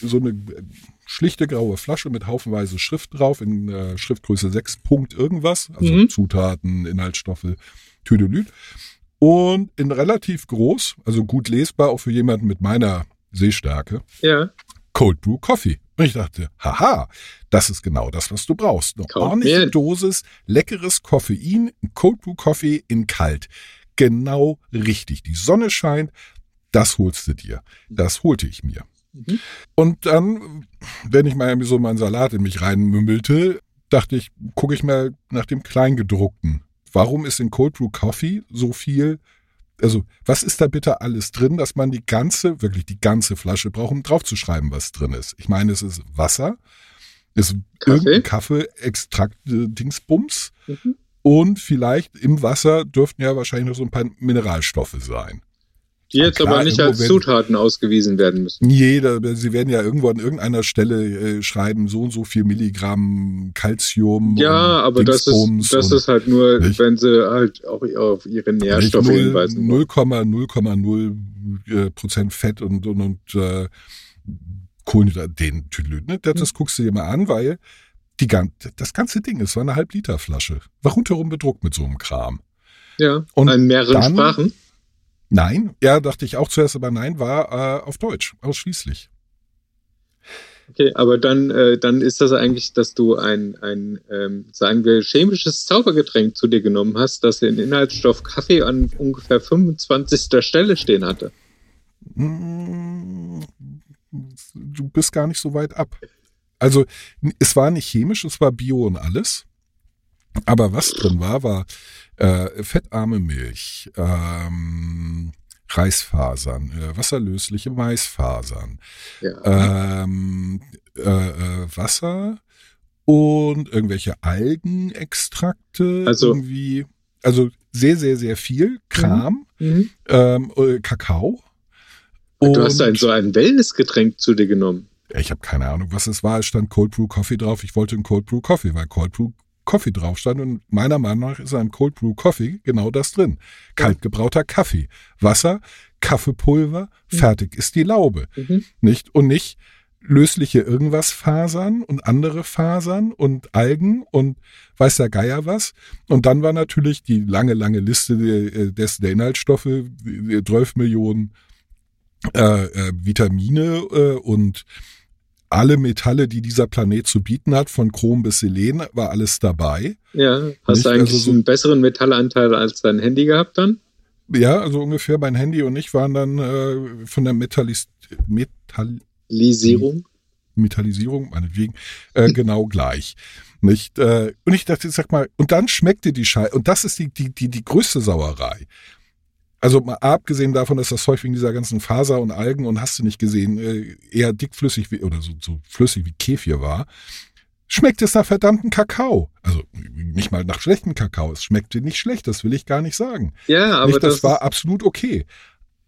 so eine äh, schlichte graue Flasche mit haufenweise Schrift drauf in äh, Schriftgröße 6 Punkt irgendwas, also Mhm. Zutaten, Inhaltsstoffe, Tüdelüt. Und in relativ groß, also gut lesbar, auch für jemanden mit meiner Sehstärke, ja, Cold Brew Coffee. Und ich dachte, haha, das ist genau das, was du brauchst. Eine Kauf ordentliche mehr. Dosis leckeres Koffein, ein Cold Brew Coffee in kalt. Genau richtig. Die Sonne scheint, das holst du dir. Das holte ich mir. Mhm. Und dann, wenn ich mal so meinen Salat in mich reinmümmelte, dachte ich, gucke ich mal nach dem Kleingedruckten. Warum ist in Cold Brew Coffee so viel also was ist da bitte alles drin, dass man die ganze, wirklich die ganze Flasche braucht, um draufzuschreiben, was drin ist? Ich meine, es ist Wasser, es ist Kaffee. irgendein Kaffee-Extrakt, äh, Dingsbums Mhm. und vielleicht im Wasser dürften ja wahrscheinlich noch so ein paar Mineralstoffe sein. Die jetzt klar, aber nicht als werden- Zutaten ausgewiesen werden müssen. Jeder, sie werden ja irgendwo an irgendeiner Stelle äh, schreiben, so und so viel Milligramm Calcium. Ja, und aber das ist, das ist halt nur, Nicht? wenn sie halt auch auf ihre Nährstoffe null- hinweisen. wollen. 0,0,0 äh, Prozent Fett und, und, und äh, Kohlenhydrat, den Tüdelüt, ne? Das, das Mhm. guckst du dir mal an, weil die, das ganze Ding, es war eine Halb-Liter-Flasche. War rundherum bedruckt mit so einem Kram. Ja, Und in mehreren dann- Sprachen. Nein, ja, dachte ich auch zuerst, aber nein, war äh, auf Deutsch, ausschließlich. Okay, aber dann, äh, dann ist das eigentlich, dass du ein, ein ähm, sagen wir, chemisches Zaubergetränk zu dir genommen hast, das den Inhaltsstoff Kaffee an ungefähr 25. Stelle stehen hatte. Mm, Du bist gar nicht so weit ab. Also, es war nicht chemisch, es war Bio und alles. Aber was drin war, war äh, fettarme Milch, ähm, Reisfasern, äh, wasserlösliche Maisfasern, Ja. ähm, äh, äh, Wasser und irgendwelche Algenextrakte. Also- irgendwie, also sehr, sehr, sehr viel Kram, Mhm. ähm, äh, Kakao. Du hast Und- ein, so ein Wellnessgetränk zu dir genommen. ich habe keine Ahnung, was es war. Es stand Cold Brew Coffee drauf. Ich wollte einen Cold Brew Coffee, weil Cold Brew Coffee drauf stand. Und meiner Meinung nach ist in einem Cold Brew Coffee genau das drin. Kaltgebrauter Kaffee. Wasser, Kaffeepulver, fertig ist die Laube. Mhm. Nicht? Und nicht lösliche irgendwas Fasern und andere Fasern und Algen und weiß der Geier was. Und dann war natürlich die lange, lange Liste der, äh, des, der Inhaltsstoffe, die 12 Millionen äh, äh, Vitamine äh, und alle Metalle, die dieser Planet zu bieten hat, von Chrom bis Selen, war alles dabei. Ja, hast Nicht? du eigentlich Also so- einen besseren Metallanteil als dein Handy gehabt dann? Ja, also ungefähr mein Handy und ich waren dann äh, von der Metallis Metall Lisierung? Metallisierung, meinetwegen, äh, genau gleich. Nicht? Äh, und ich dachte, sag mal, und dann schmeckte die Scheiße, und das ist die, die, die, die größte Sauerei. Also mal abgesehen davon, dass das Zeug wegen dieser ganzen Faser und Algen und hast du nicht gesehen, äh, eher dickflüssig wie, oder so, so flüssig wie Kefir war, schmeckt es nach verdammten Kakao. Also nicht mal nach schlechtem Kakao. Es schmeckte nicht schlecht, das will ich gar nicht sagen. Ja, aber nicht, das, das, war absolut okay.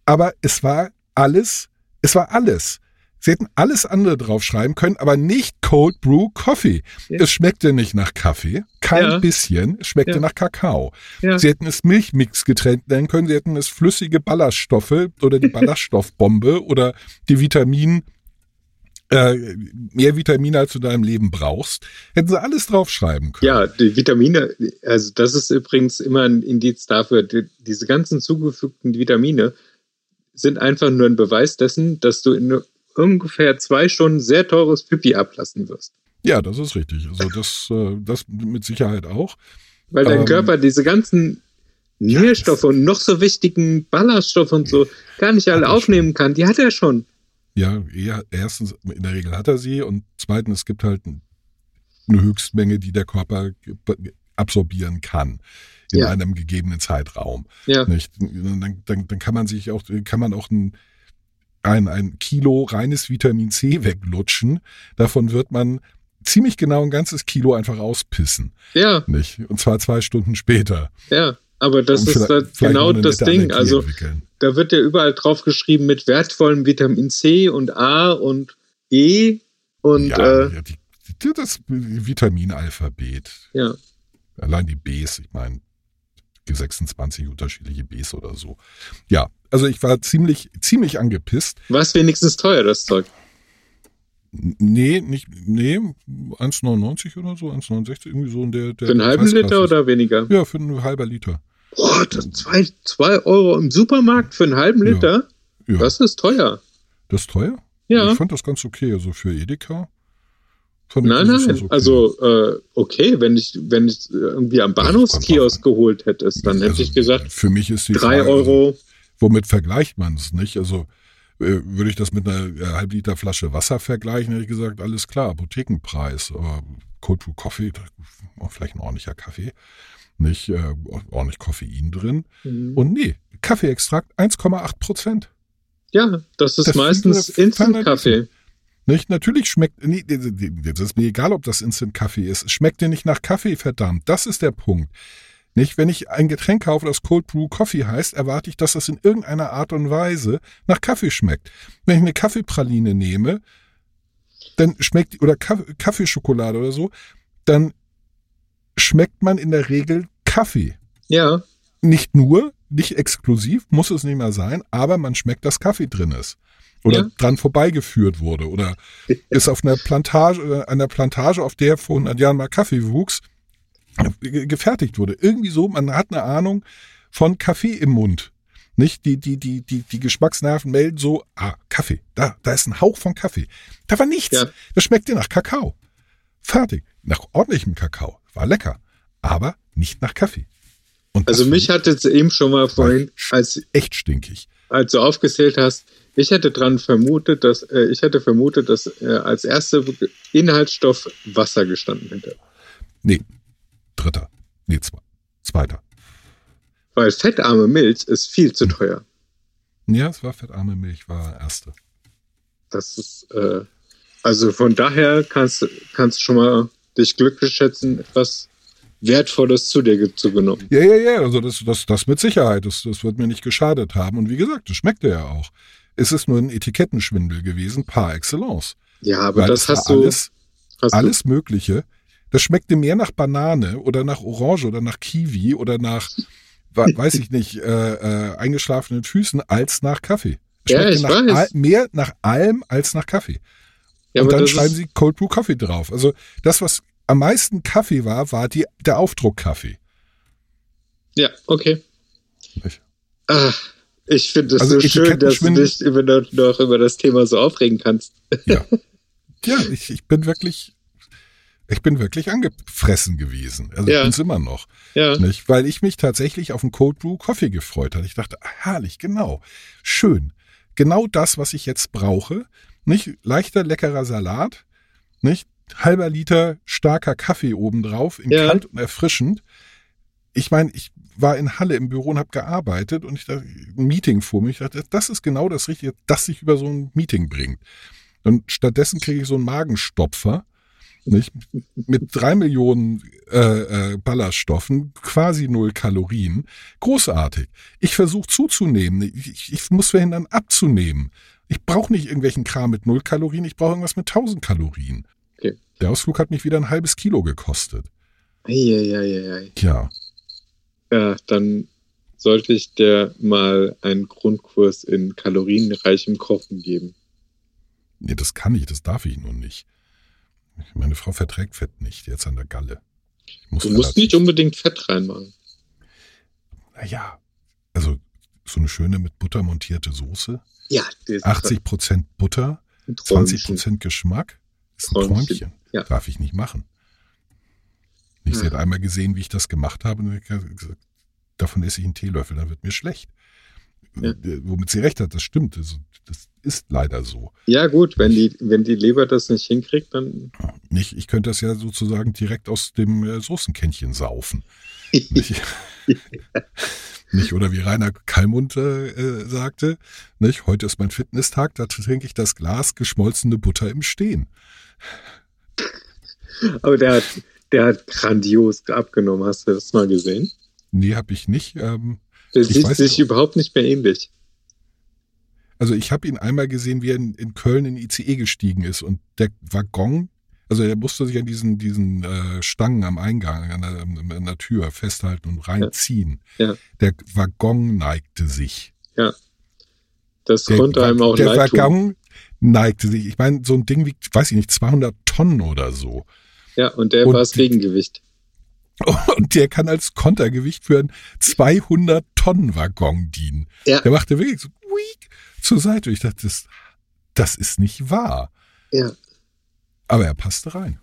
Aber es war alles, es war alles. Sie hätten alles andere draufschreiben können, aber nicht Cold Brew Coffee. Ja. Es schmeckte nicht nach Kaffee, kein Ja. bisschen, es schmeckte Ja. nach Kakao. Ja. Sie hätten es Milchmixgetränk nennen können, sie hätten es flüssige Ballaststoffe oder die <laughs> Ballaststoffbombe oder die Vitamin, äh, mehr Vitamine als du in deinem Leben brauchst. Hätten sie alles draufschreiben können. Ja, die Vitamine, also das ist übrigens immer ein Indiz dafür, die, diese ganzen zugefügten Vitamine sind einfach nur ein Beweis dessen, dass du in ungefähr zwei Stunden sehr teures Pipi ablassen wirst. Ja, das ist richtig. Also das, äh, das mit Sicherheit auch. Weil dein Ähm, Körper diese ganzen Ja, Nährstoffe und noch so wichtigen Ballaststoffe und so gar nicht alle aufnehmen kann. Die hat er schon. Ja, eher, erstens, in der Regel hat er sie und zweitens, es gibt halt eine Höchstmenge, die der Körper absorbieren kann in Ja. einem gegebenen Zeitraum. Ja? Dann, dann, dann kann man sich auch, kann man auch ein, ein, ein Kilo reines Vitamin C weglutschen. Davon wird man ziemlich genau ein ganzes Kilo einfach auspissen. ja, Nicht? Und zwar zwei Stunden später. ja. Aber das Und ist halt genau das Ding. Also entwickeln. da wird ja überall drauf geschrieben mit wertvollem Vitamin C und A und E und ja, äh, ja, die, die, das Vitaminalphabet. ja. Allein die Bs, ich meine, 26 unterschiedliche Bs oder so. Ja, also ich war ziemlich, ziemlich angepisst. War es wenigstens teuer, das Zeug? Nee, nicht, nee, 1,99 oder so, 1,69, irgendwie so in der, der Für einen halben. Liter oder weniger? Ja, für einen halber Liter. Boah, das zwei, zwei Euro im Supermarkt für einen halben Ja. Liter? Ja, Das ist teuer. das ist teuer? Ja. Ich fand das ganz okay, also für Edeka. Nein, nein. okay. Also, äh, okay, wenn ich, wenn ich irgendwie am Bahnhofskiosk geholt hättest, dann hätte Also, ich gesagt, für mich ist die drei Frage, also, Euro. Womit vergleicht man es nicht? Also äh, würde ich das mit einer äh, Halbliter Flasche Wasser vergleichen, hätte ich gesagt, alles klar, Apothekenpreis. Aber Cold Brew Coffee, oh, vielleicht ein ordentlicher Kaffee, nicht äh, ordentlich Koffein drin. Mhm. Und nee, Kaffeeextrakt 1,8 Prozent. Ja, das ist Das meistens Instant-Kaffee. Nicht? Natürlich schmeckt, nee, das ist mir egal, ob das Instant Kaffee ist. Es schmeckt dir nicht nach Kaffee, verdammt. Das ist der Punkt. Nicht, wenn ich ein Getränk kaufe, das Cold Brew Coffee heißt, erwarte ich, dass das in irgendeiner Art und Weise nach Kaffee schmeckt. Wenn ich eine Kaffeepraline nehme, dann schmeckt, oder Kaff- Kaffeeschokolade oder so, dann schmeckt man in der Regel Kaffee. Ja, Nicht nur, nicht exklusiv, muss es nicht mehr sein, aber man schmeckt, dass Kaffee drin ist. Oder Ja. dran vorbeigeführt wurde. Oder <laughs> ist auf einer Plantage, einer Plantage, auf der vor 100 Jahren mal Kaffee wuchs, gefertigt wurde. Irgendwie so, man hat eine Ahnung von Kaffee im Mund. Nicht? Die, die, die, die, die Geschmacksnerven melden so, ah, Kaffee, da, da ist ein Hauch von Kaffee. Da war nichts. Ja. Das schmeckte nach Kakao. Fertig. Nach ordentlichem Kakao. War lecker. Aber nicht nach Kaffee. Und also mich finde hat jetzt eben schon mal vorhin, als, echt stinkig. als du aufgezählt hast, ich hätte dran vermutet, dass, äh, ich hätte vermutet, dass äh, als erster Inhaltsstoff Wasser gestanden hätte. Nee, dritter. Nee, zwei. zweiter. Weil fettarme Milch ist viel zu teuer. Ja, es war fettarme Milch, war erste. Das ist, äh, also von daher kannst du kannst du schon mal dich glücklich schätzen, etwas Wertvolles zu dir zu genommen. Ja, ja, ja, also das, das, das mit Sicherheit, das, das wird mir nicht geschadet haben. Und wie gesagt, das schmeckte ja auch. Es ist nur ein Etikettenschwindel gewesen, par excellence. Ja, aber Weil das hast du, alles, hast alles Mögliche. Das schmeckte mehr nach Banane oder nach Orange oder nach Kiwi oder nach, <laughs> weiß ich nicht, äh, äh, eingeschlafenen Füßen als nach Kaffee. Es Ja, ich nach weiß. mehr nach allem als nach Kaffee. ja, und dann schreiben sie Cold Brew Coffee drauf. Also das, was am meisten Kaffee war, war die, der Aufdruck Kaffee. ja, okay. Nicht? Ach, ich finde es Also so schön, dass du dich über, noch über das Thema so aufregen kannst. Ja, <laughs> ja ich, ich bin wirklich, ich bin wirklich angefressen gewesen. Also Ja. ich bin's immer noch. Ja, Nicht? Weil ich mich tatsächlich auf einen Cold Brew Coffee gefreut hatte. Ich dachte, ah, herrlich, genau. Schön. Genau das, was ich jetzt brauche. Nicht leichter, leckerer Salat. Nicht halber Liter starker Kaffee obendrauf, in Ja. kalt und erfrischend. Ich meine, ich war in Halle im Büro und habe gearbeitet und ich dachte, ein Meeting vor mir. Ich dachte, das ist genau das Richtige, das sich über so ein Meeting bringt. Und stattdessen kriege ich so einen Magenstopfer. Nicht? Mit drei Millionen äh, äh, Ballaststoffen, quasi null Kalorien. Großartig. Ich versuche zuzunehmen. Ich, ich muss verhindern, abzunehmen. Ich brauche nicht irgendwelchen Kram mit null Kalorien, ich brauche irgendwas mit 1000 Kalorien. Okay. Der Ausflug hat mich wieder ein halbes Kilo gekostet. Eieieiei. Ja, Ja, dann sollte ich dir mal einen Grundkurs in kalorienreichem Kochen geben. nee, das kann ich, das darf ich nur nicht. Meine Frau verträgt Fett nicht, jetzt an der Galle. Muss Du musst nicht unbedingt Fett reinmachen. Naja, also so eine schöne mit Butter montierte Soße. Ja, das 80 Prozent Butter, ein 20 Träumchen. Prozent Geschmack. Ist ein Träumchen, Träumchen. ja. Darf ich nicht machen. Ich Ja. hat einmal gesehen, wie ich das gemacht habe und habe gesagt, davon esse ich einen Teelöffel, dann wird mir schlecht. Ja. Äh, Womit sie recht hat, das stimmt. Also, das ist leider so. Ja, gut, wenn die, wenn die Leber das nicht hinkriegt, dann. Nicht, ich könnte das ja sozusagen direkt aus dem äh, Soßenkännchen saufen. <laughs> Nicht, <laughs> nicht oder wie Rainer Kallmund äh, äh, sagte, nicht, heute ist mein Fitnesstag, da trinke ich das Glas geschmolzene Butter im Stehen. <laughs> Aber der hat, der hat grandios abgenommen. Hast du das mal gesehen? Nee, habe ich nicht. Ähm, Der Ich sieht sich überhaupt nicht mehr ähnlich. also ich habe ihn einmal gesehen, wie er in, in Köln in ICE gestiegen ist und der Waggon, also er musste sich an diesen, diesen äh, Stangen am Eingang, an der, an der Tür festhalten und reinziehen. Ja. Der Waggon neigte sich. Das Der, konnte einem auch der. Waggon neigte sich. Ich meine, so ein Ding wiegt, weiß ich nicht, 200 Tonnen oder so. Ja, und der Und war das Gegengewicht. Und der kann als Kontergewicht für einen 200 Tonnen Waggon dienen. Ja. Der machte wirklich so weak zur Seite. Ich dachte, das, das ist nicht wahr. Ja. Aber er passte rein.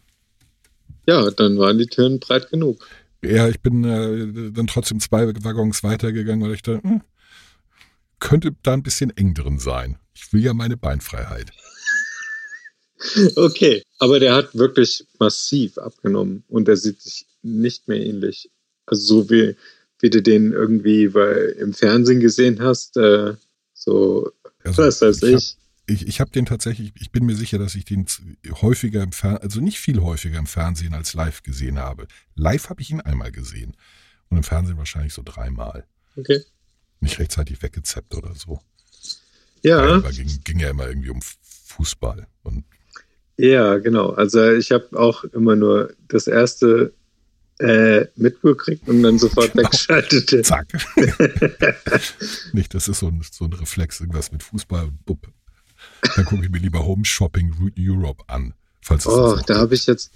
Ja, dann waren die Türen breit genug. Ja, ich bin äh, dann trotzdem zwei Waggons weitergegangen, weil ich dachte, hm, könnte da ein bisschen eng drin sein. Ich will ja meine Beinfreiheit. <laughs> Okay, aber der hat wirklich massiv abgenommen und er sieht sich nicht mehr ähnlich. Also so wie, wie du den irgendwie bei, im Fernsehen gesehen hast, äh, so, Also was weiß ich. ich. Ich, ich habe den tatsächlich, ich bin mir sicher, dass ich den häufiger im Fernsehen, also nicht viel häufiger im Fernsehen als live gesehen habe. Live habe ich ihn einmal gesehen. Und im Fernsehen wahrscheinlich so dreimal. Okay. Nicht rechtzeitig weggezappt oder so. Ja, Aber ging, ging ja immer irgendwie um Fußball. Und ja, genau. Also ich habe auch immer nur das erste äh, mitgekriegt und dann sofort Genau. weggeschaltet. zack. <laughs> Nicht, das ist so ein, so ein Reflex, irgendwas mit Fußball und bupp. Dann gucke ich mir lieber Home Shopping Europe an. Falls Oh, da habe ich jetzt,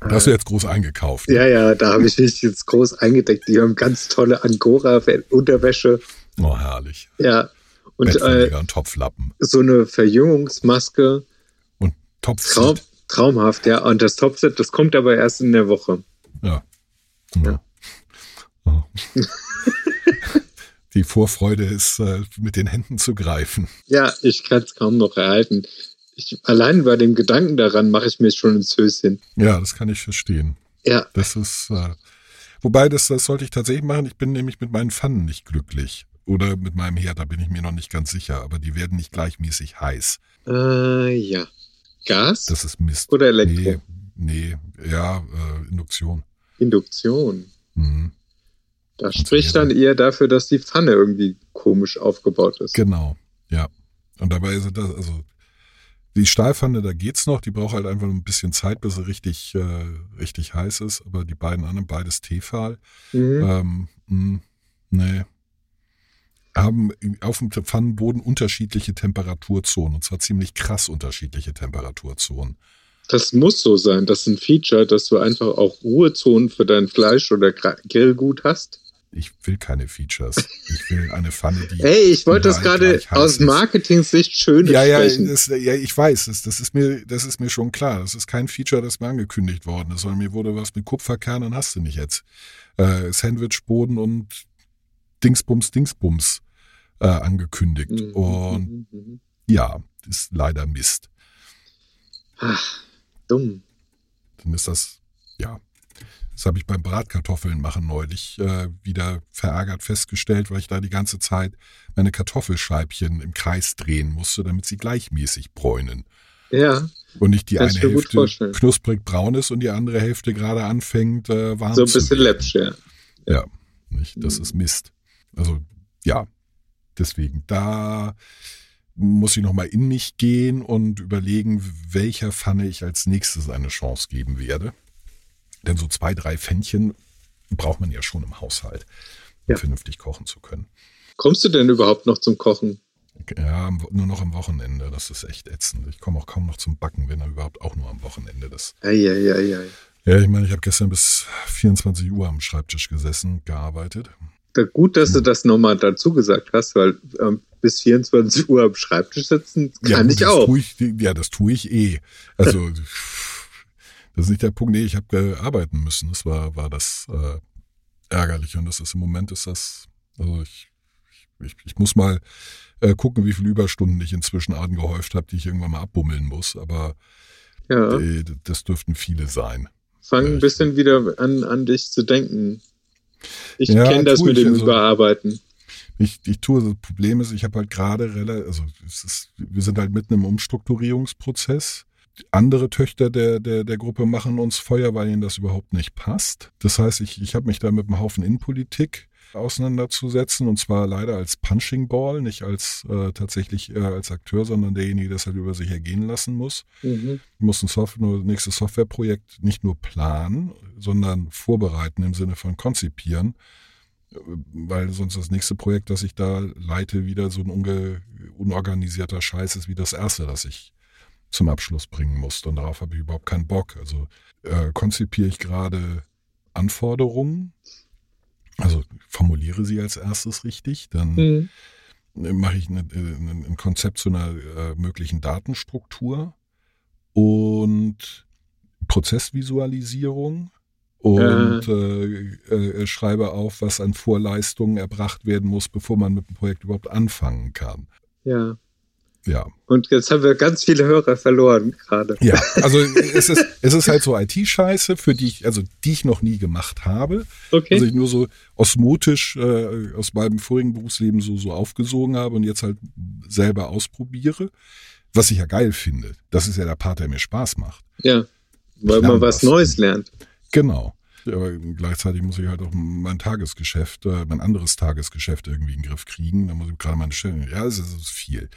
Da hast du jetzt groß eingekauft. ne? ja, ja, da habe ich mich jetzt groß eingedeckt. Die haben ganz tolle Angora-Unterwäsche. Oh, herrlich. Ja. Und äh, und Topflappen. so eine Verjüngungsmaske. Und Topf. Traum, traumhaft, ja. Und das Topset, das kommt aber erst in der Woche. Ja. ja. Oh. <laughs> Die Vorfreude ist, äh, mit den Händen zu greifen. Ja, ich kann es kaum noch erhalten. Ich, allein bei dem Gedanken daran mache ich mir schon ins Höschen. Ja, das kann ich verstehen. Ja, Das ist, äh, wobei, das, das sollte ich tatsächlich machen. Ich bin nämlich mit meinen Pfannen nicht glücklich. Oder mit meinem Herd, da bin ich mir noch nicht ganz sicher. Aber die werden nicht gleichmäßig heiß. äh, ja. Gas Das ist Mist. oder Elektro? Nee, nee, ja, äh, Induktion. Induktion. Mhm. Da spricht dann eher dafür, dass die Pfanne irgendwie komisch aufgebaut ist. Genau, ja. Und dabei ist das, also die Stahlpfanne, da geht's noch, die braucht halt einfach ein bisschen Zeit, bis sie richtig, äh, richtig heiß ist. Aber die beiden anderen, beides Tefal, Mhm. ähm, mh, nee, haben auf dem Pfannenboden unterschiedliche Temperaturzonen und zwar ziemlich krass unterschiedliche Temperaturzonen. Das muss so sein. Das ist ein Feature, dass du einfach auch Ruhezonen für dein Fleisch oder Grillgut hast. Ich will keine Features. Ich will eine Pfanne, die. <laughs> Hey, ich wollte das gerade aus. Marketing-Sicht schön Ja, ja, das, ja, ich weiß, das, das, ist mir, das ist mir schon klar. Das ist kein Feature, das mir angekündigt worden ist, sondern mir wurde was mit Kupferkernen hast du nicht jetzt. Äh, Sandwichboden und Dingsbums, Dingsbums äh, angekündigt. Mhm, Und mhm, mhm. ja, ist leider Mist. Ach, dumm. Dann ist das, ja. Das habe ich beim Bratkartoffeln machen neulich äh, wieder verärgert festgestellt, weil ich da die ganze Zeit meine Kartoffelscheibchen im Kreis drehen musste, damit sie gleichmäßig bräunen. Ja, Und nicht die eine Hälfte knusprig braun ist und die andere Hälfte gerade anfängt, äh, warm So ein zu bisschen läppsch, ja. Ja, nicht? das Mhm. ist Mist. Also ja, deswegen da muss ich nochmal in mich gehen und überlegen, welcher Pfanne ich als nächstes eine Chance geben werde. Denn so zwei, drei Pfännchen braucht man ja schon im Haushalt, um Ja. vernünftig kochen zu können. Kommst du denn überhaupt noch zum Kochen? Ja, nur noch am Wochenende. Das ist echt ätzend. Ich komme auch kaum noch zum Backen, wenn er überhaupt auch nur am Wochenende. Das Eieiei. ja, ich meine, ich habe gestern bis 24 Uhr am Schreibtisch gesessen, gearbeitet. Gut, dass du das nochmal dazu gesagt hast, weil ähm, bis 24 Uhr am Schreibtisch sitzen Ja, kann gut, ich auch. Ich, ja, das tue ich eh. Also, <laughs> das ist nicht der Punkt. Nee, ich habe arbeiten müssen. Das war, war das äh, ärgerlich. Und das ist im Moment ist das, also ich, ich, ich muss mal äh, gucken, wie viele Überstunden ich inzwischen angehäuft habe, die ich irgendwann mal abbummeln muss. Aber Ja, äh, das dürften viele sein. fang ein bisschen wieder an, an dich zu denken. Ich Ja, kenne das mit dem also- Überarbeiten. Ich, ich tue, das Problem ist, ich habe halt gerade, rela- also ist, wir sind halt mitten im Umstrukturierungsprozess. Andere Töchter der, der, der Gruppe machen uns Feuer, weil ihnen das überhaupt nicht passt. Das heißt, ich, ich habe mich da mit einem Haufen Innenpolitik auseinanderzusetzen und zwar leider als Punching Ball, nicht als äh, tatsächlich äh, als Akteur, sondern derjenige, der es halt über sich ergehen lassen muss. Mhm. Ich muss ein Software, nächstes Softwareprojekt nicht nur planen, sondern vorbereiten im Sinne von konzipieren, äh, weil sonst das nächste Projekt, das ich da leite, wieder so ein unge unorganisierter Scheiß ist wie das erste, das ich zum Abschluss bringen muss. Und darauf habe ich überhaupt keinen Bock. Also äh, konzipiere ich gerade Anforderungen, also formuliere sie als erstes richtig, dann Mhm. mache ich eine, äh, ein ein Konzept zu einer äh, möglichen Datenstruktur und Prozessvisualisierung und äh, äh, schreibe auf, was an Vorleistungen erbracht werden muss, bevor man mit dem Projekt überhaupt anfangen kann. Ja. Ja, Und jetzt haben wir ganz viele Hörer verloren gerade. ja. Also es ist es ist halt so IT-Scheiße, für die ich also die ich noch nie gemacht habe. Okay. Also ich nur so osmotisch äh, aus meinem vorigen Berufsleben so, so aufgesogen habe und jetzt halt selber ausprobiere. Was ich ja geil finde. Das ist ja der Part, der mir Spaß macht. ja. Weil man was was. Neues lernt. Genau. Aber gleichzeitig muss ich halt auch mein Tagesgeschäft, äh, mein anderes Tagesgeschäft irgendwie in den Griff kriegen. Da muss ich gerade meine Stelle. Ja, es ist, viel.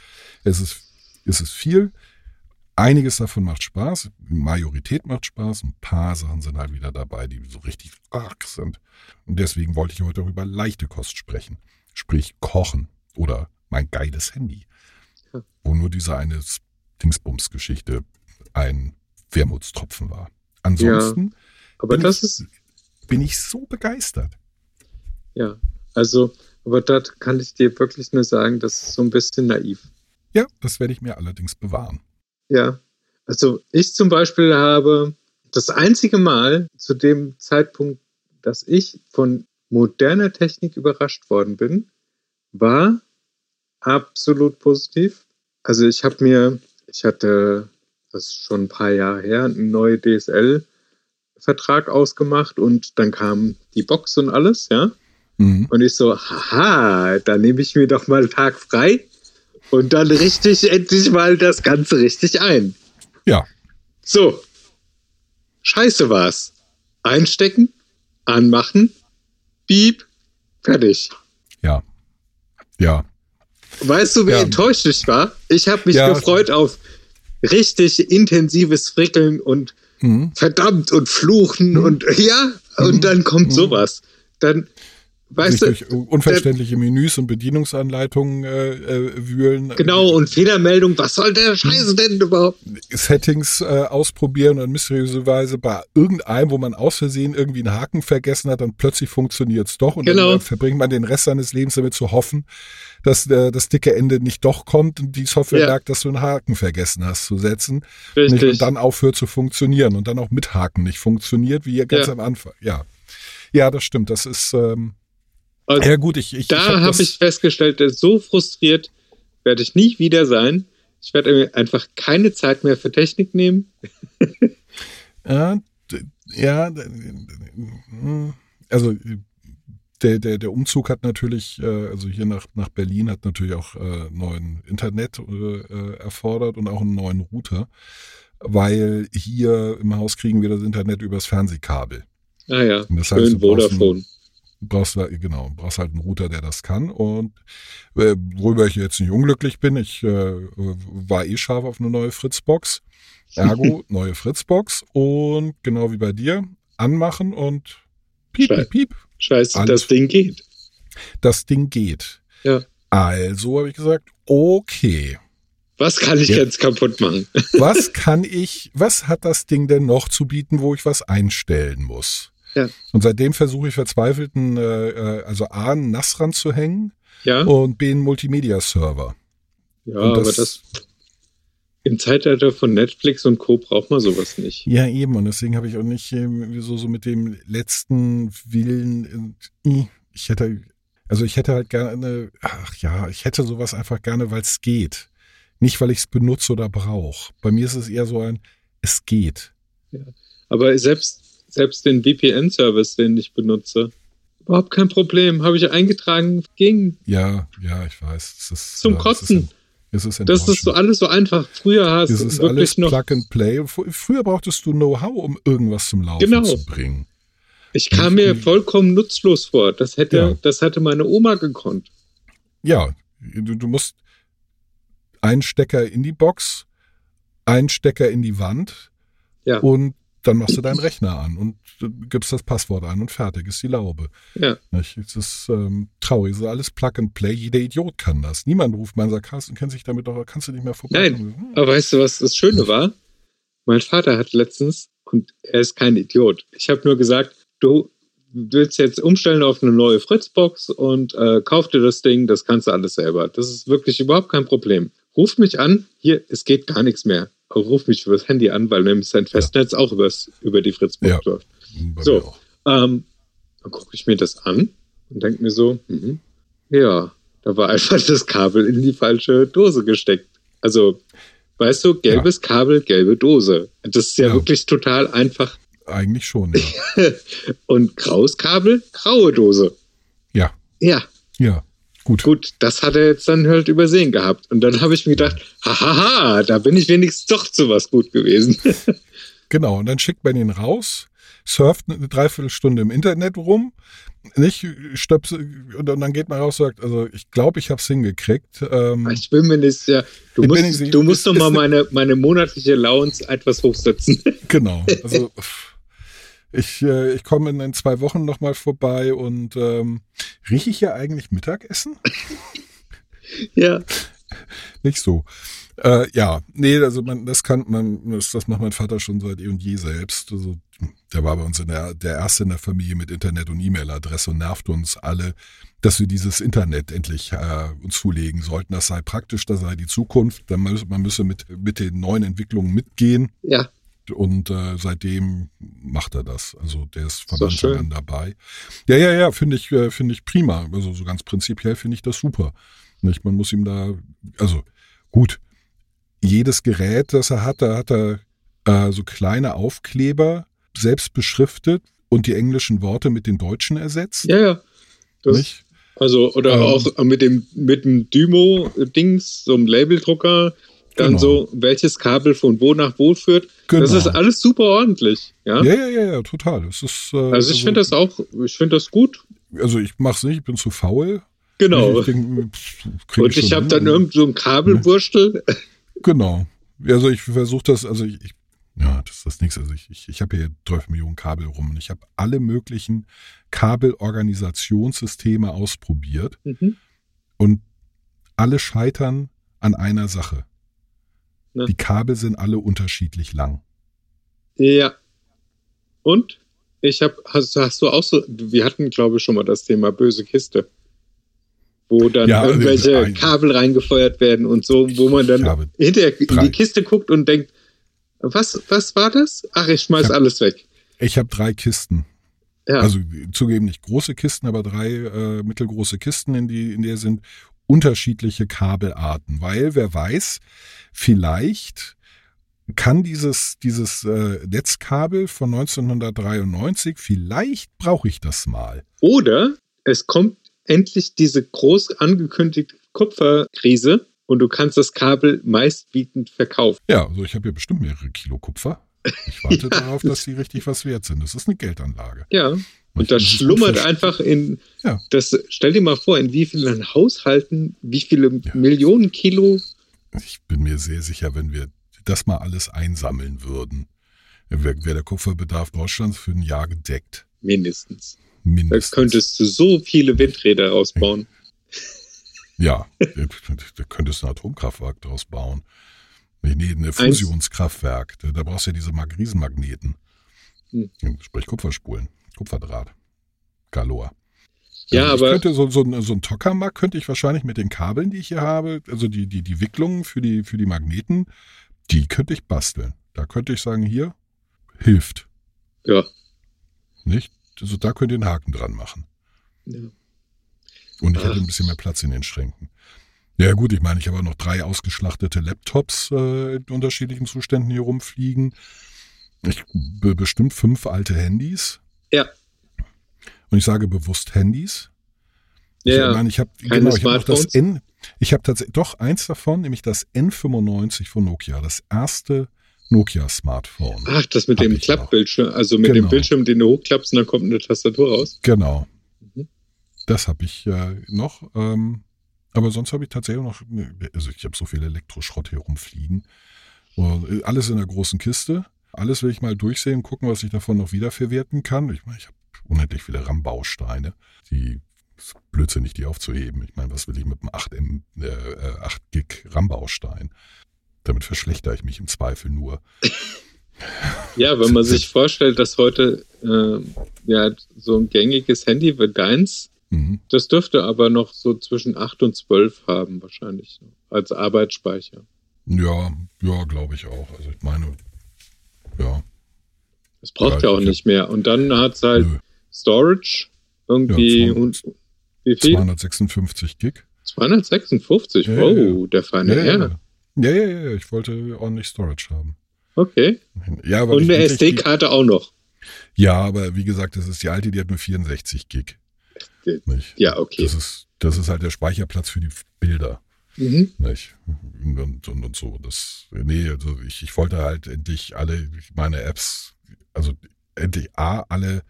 Es ist, es ist viel. Einiges davon macht Spaß. Die Majorität macht Spaß. Ein paar Sachen sind halt wieder dabei, die so richtig arg sind. Und deswegen wollte ich heute auch über leichte Kost sprechen. Sprich Kochen oder mein geiles Handy. Ja. Wo nur diese eine Dingsbums-Geschichte ein Wermutstropfen war. Ansonsten Aber bin das ist, bin ich so begeistert. ja. Also, aber da kann ich dir wirklich nur sagen, das ist so ein bisschen naiv. Ja, das werde ich mir allerdings bewahren. Ja. Also, ich zum Beispiel habe das einzige Mal zu dem Zeitpunkt, dass ich von moderner Technik überrascht worden bin, war absolut positiv. Also, ich habe mir, ich hatte, das ist schon ein paar Jahre her, einen neuen DSL-Vertrag ausgemacht und dann kam die Box und alles, ja. Mhm. Und ich so, haha, da nehme ich mir doch mal einen Tag frei und dann richtig endlich mal das Ganze richtig ein. Ja, So. Scheiße war's. Einstecken, anmachen, piep, fertig. ja, ja. Weißt du, wie Ja. enttäuscht ich war? Ich habe mich Ja. gefreut auf richtig intensives Frickeln und Mhm. verdammt und fluchen und ja, und dann kommt sowas. Dann, weißt Sich du, durch unverständliche Menüs und Bedienungsanleitungen äh, äh, wühlen. genau, und Fehlermeldung, was soll der Scheiße denn überhaupt? Settings äh, ausprobieren und mysteriöserweise bei irgendeinem, wo man aus Versehen irgendwie einen Haken vergessen hat, dann plötzlich funktioniert es doch und Genau. dann verbringt man den Rest seines Lebens damit zu hoffen, dass äh, das dicke Ende nicht doch kommt und die Software Ja. merkt, dass du einen Haken vergessen hast zu setzen Richtig. und dann aufhört zu funktionieren und dann auch mit Haken nicht funktioniert, wie ganz Ja. am Anfang. Ja, ja, das stimmt. Das ist ähm, Und ja gut. Ich, ich, da hab habe das- ich festgestellt, so frustriert werde ich nie wieder sein. Ich werde einfach keine Zeit mehr für Technik nehmen. <laughs> Ja, ja, hm, also der, der, der Umzug hat natürlich, äh, also hier nach, nach Berlin hat natürlich auch äh, neuen Internet äh, äh, erfordert und auch einen neuen Router. weil hier im Haus kriegen wir das Internet übers Fernsehkabel. Ah ja, Und das heißt, schön brauchst Vodafone. Brauchst genau, brauchst halt einen Router, der das kann. Und äh, worüber ich jetzt nicht unglücklich bin, ich äh, war eh scharf auf eine neue Fritzbox. Ergo, <laughs> neue Fritzbox und genau wie bei dir, anmachen und piep, piep, piep, Scheiße, Alles- das Ding geht. das Ding geht. Ja. Also habe ich gesagt, okay, Was kann ich Ja. jetzt kaputt machen? was <laughs> kann ich, was hat das Ding denn noch zu bieten, wo ich was einstellen muss? Ja. Und seitdem versuche ich verzweifelt, einen, äh, äh, also A, einen NAS ranzuhängen Ja, und B, einen Multimedia-Server. ja und aber das- das im Zeitalter von Netflix und Co. braucht man sowas nicht. Ja, eben. Und deswegen habe ich auch nicht ähm, so, so mit dem letzten Willen, äh, ich hätte, also ich hätte halt gerne, ach ja, ich hätte sowas einfach gerne, weil es geht. Nicht, weil ich es benutze oder brauche. Bei mir ist es eher so ein, es geht. Aber selbst, selbst den VPN-Service, den ich benutze, überhaupt kein Problem. Habe ich eingetragen, ging. Ja, ja, ich weiß. Ist, Zum äh, Kotzen. Es ist, Das ist so alles so einfach. Früher hast Es du ist wirklich alles noch. Plug and Play. Fr- Früher brauchtest du Know-how, um irgendwas zum Laufen Genau. zu bringen. Ich kam mir vollkommen nutzlos vor. Das hätte, Ja. das hatte meine Oma gekonnt. Ja, du, du musst einen Stecker in die Box, einen Stecker in die Wand Ja. und dann machst du deinen Rechner an und du gibst das Passwort ein und fertig ist die Laube. Ja. Nicht? Es ist ähm, traurig, es ist alles Plug and Play. Jeder Idiot kann das. Niemand ruft mal und sagt, Carsten, kennt sich damit doch, kannst du nicht mehr vorbei. Nein, Aber weißt du, was das Schöne war? Mein Vater hat letztens, und er ist kein Idiot, ich habe nur gesagt, du willst jetzt umstellen auf eine neue Fritzbox und äh, kauf dir das Ding, das kannst du alles selber. Das ist wirklich überhaupt kein Problem. Ruf mich an, hier, es geht gar nichts mehr. Ruf mich übers Handy an, weil nämlich sein Festnetz auch übers, über die Fritzbox Ja. läuft. Bei So. Ähm, dann gucke ich mir das an und denke mir so, mhm, ja, da war einfach das Kabel in die falsche Dose gesteckt. Also, weißt du, gelbes Kabel, gelbe Dose. Das ist ja, Ja. wirklich total einfach. Eigentlich schon, ja. <laughs> Und graues Kabel, graue Dose. ja, Ja, ja, gut. gut, das hat er jetzt dann halt übersehen gehabt. Und dann habe ich mir gedacht, hahaha, da bin ich wenigstens doch zu was gut gewesen. <laughs> Genau, und dann schickt man ihn raus, surft eine Dreiviertelstunde im Internet rum, nicht stöpsel, und dann geht man raus und sagt, also ich glaube, ich habe es hingekriegt. Ähm, Ich bin mir nicht sicher. Du musst, nicht- du musst ist- doch mal meine, meine monatliche Allowance etwas hochsetzen. Genau. <laughs> Also ich, äh, ich komme in, in zwei Wochen nochmal vorbei und ähm, rieche ich hier eigentlich Mittagessen? <laughs> ja. Nicht so. Äh, ja, nee, also man, das kann man, das, das macht mein Vater schon seit eh und je selbst. Also der war bei uns in der, der erste in der Familie mit Internet und E-Mail-Adresse und nervt uns alle, dass wir dieses Internet endlich äh, uns zulegen sollten. Das sei praktisch, das sei die Zukunft. Dann müsse, man müsse mit, mit den neuen Entwicklungen mitgehen. Ja, Und äh, seitdem macht er das. Also der ist von Anfang an dabei. Ja, ja, ja, finde ich, äh, finde ich prima. Also so ganz prinzipiell finde ich das super. Nicht? Man muss ihm da, also gut, jedes Gerät, das er hat, da hat er äh, so kleine Aufkleber selbst beschriftet und die englischen Worte mit den deutschen ersetzt. ja, ja. Das, nicht? also, oder Ähm. auch mit dem, mit dem Dymo-Dings, so einem Labeldrucker, dann Genau. so, welches Kabel von wo nach wo führt. Das Genau. ist alles super ordentlich. Ja. Ja, ja, ja, ja, total. Das ist, äh, also ich finde das auch, ich finde das gut. Also ich mach's nicht, ich bin zu faul. Genau. Ich denk, Und ich schon habe dann irgend so ein Kabelwurstel. <laughs> Genau. Also ich versuche das, also ich, ich, ja, das ist das nächste. Also ich, ich, ich habe hier 12 Millionen Kabel rum und ich habe alle möglichen Kabelorganisationssysteme ausprobiert Mhm. und alle scheitern an einer Sache. Na? Die Kabel sind alle unterschiedlich lang. Ja. Und ich habe, hast, hast du auch so, wir hatten, glaube ich, schon mal das Thema böse Kiste. Wo dann Ja, irgendwelche äh, Kabel reingefeuert werden und so, wo man dann habe hinterher in drei. die Kiste guckt und denkt, was, was war das? Ach, ich schmeiß Ja. alles weg. Ich habe drei Kisten. Ja, Also zugeben nicht große Kisten, aber drei äh, mittelgroße Kisten, in, die, in der sind unterschiedliche Kabelarten. Weil, wer weiß, vielleicht kann dieses, dieses äh, Netzkabel von 1993, vielleicht brauche ich das mal. Oder es kommt endlich diese groß angekündigte Kupferkrise und du kannst das Kabel meistbietend verkaufen. Ja, also ich habe hier bestimmt mehrere Kilo Kupfer. Ich warte <laughs> ja, darauf, dass sie richtig was wert sind. Das ist eine Geldanlage. Ja. Und das schlummert einfach in, ja. das, stell dir mal vor, in wie vielen Haushalten, wie viele ja. Millionen Kilo. Ich bin mir sehr sicher, wenn wir das mal alles einsammeln würden, wäre wär der Kupferbedarf Deutschlands für ein Jahr gedeckt. Mindestens. Mindestens. Da könntest du so viele Windräder ausbauen. <laughs> Ja, da könntest du ein Atomkraftwerk draus bauen. Nee, ein Fusionskraftwerk. Da, da brauchst du ja diese Riesenmagneten. Hm. Sprich Kupferspulen, Kupferdraht. Galor. Ja, also aber. Könnte so, so, so ein Tokamak könnte ich wahrscheinlich mit den Kabeln, die ich hier habe, also die, die, die Wicklungen für die, für die Magneten, die könnte ich basteln. Da könnte ich sagen, hier, hilft. Ja. Nicht? Also da könnt ihr einen Haken dran machen. Ja. Und ich Ach. hätte ein bisschen mehr Platz in den Schränken. Ja gut, ich meine, ich habe auch noch drei ausgeschlachtete Laptops äh, in unterschiedlichen Zuständen hier rumfliegen. Ich be bestimmt fünf alte Handys. Ja. Und ich sage bewusst Handys. Ja, ich meine, ich habe genau, ich habe das N. Ich habe tatsächlich doch eins davon, nämlich das N95 von Nokia, das erste Nokia-Smartphone. Ach, das mit dem Klappbildschirm, also mit genau. dem Bildschirm, den du hochklappst und dann kommt eine Tastatur raus. Genau. Mhm. Das habe ich äh, noch. Ähm, aber sonst habe ich tatsächlich noch, also ich habe so viel Elektroschrott hier rumfliegen. Und äh, alles in der großen Kiste. Alles will ich mal durchsehen, gucken, was ich davon noch wiederverwerten kann. Ich meine, ich habe unendlich viele RAM-Bausteine, die ist blödsinnig, die aufzuheben. Ich meine, was will ich mit einem 8, M, äh, 8 Gig RAM-Baustein? Damit verschlechter ich mich im Zweifel nur. <laughs> ja, wenn man sich vorstellt, dass heute äh, ja, so ein gängiges Handy wie deins, mhm. das dürfte aber noch so zwischen 8 und 12 haben, wahrscheinlich, als Arbeitsspeicher. Ja, ja, glaube ich auch. Also ich meine, ja. Das braucht ja, ja auch nicht mehr. Und dann hat es halt nö. Storage irgendwie ja, 200, und wie viel? 256 Gig. 256, ja, oh, der feine ja, Herr. Ja, ja, ja, ich wollte ordentlich Storage haben. Okay. Ja, aber Und eine SD-Karte auch noch. Ja, aber wie gesagt, das ist die alte, die hat nur 64 Gig. Nicht? Ja, okay. Das ist, das ist halt der Speicherplatz für die Bilder. Mhm. Nicht? Und, und, und so. Das, nee, also ich, ich wollte halt endlich alle meine Apps, also endlich A, alle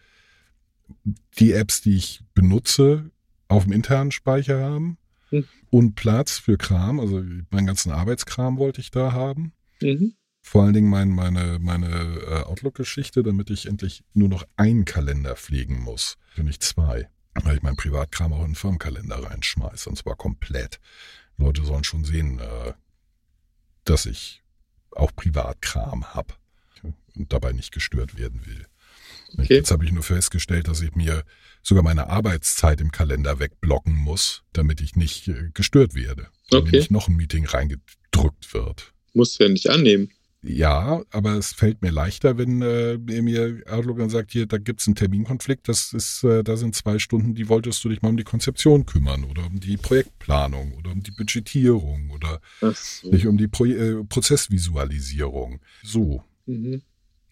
die Apps, die ich benutze, auf dem internen Speicher haben mhm. und Platz für Kram. Also meinen ganzen Arbeitskram wollte ich da haben. Mhm. Vor allen Dingen mein, meine, meine äh, Outlook-Geschichte, damit ich endlich nur noch einen Kalender pflegen muss und nicht zwei. Weil ich meinen Privatkram auch in den Firmenkalender reinschmeiße und zwar komplett. Leute sollen schon sehen, äh, dass ich auch Privatkram habe und dabei nicht gestört werden will. Okay. Jetzt habe ich nur festgestellt, dass ich mir sogar meine Arbeitszeit im Kalender wegblocken muss, damit ich nicht äh, gestört werde. Okay. Wenn nicht noch ein Meeting reingedrückt wird. Musst du ja nicht annehmen. Ja, aber es fällt mir leichter, wenn äh, mir dann sagt, hier, da gibt es einen Terminkonflikt, das ist, äh, da sind zwei Stunden, die wolltest du dich mal um die Konzeption kümmern oder um die Projektplanung oder um die Budgetierung oder so. nicht um die Pro äh, Prozessvisualisierung. So. Mhm.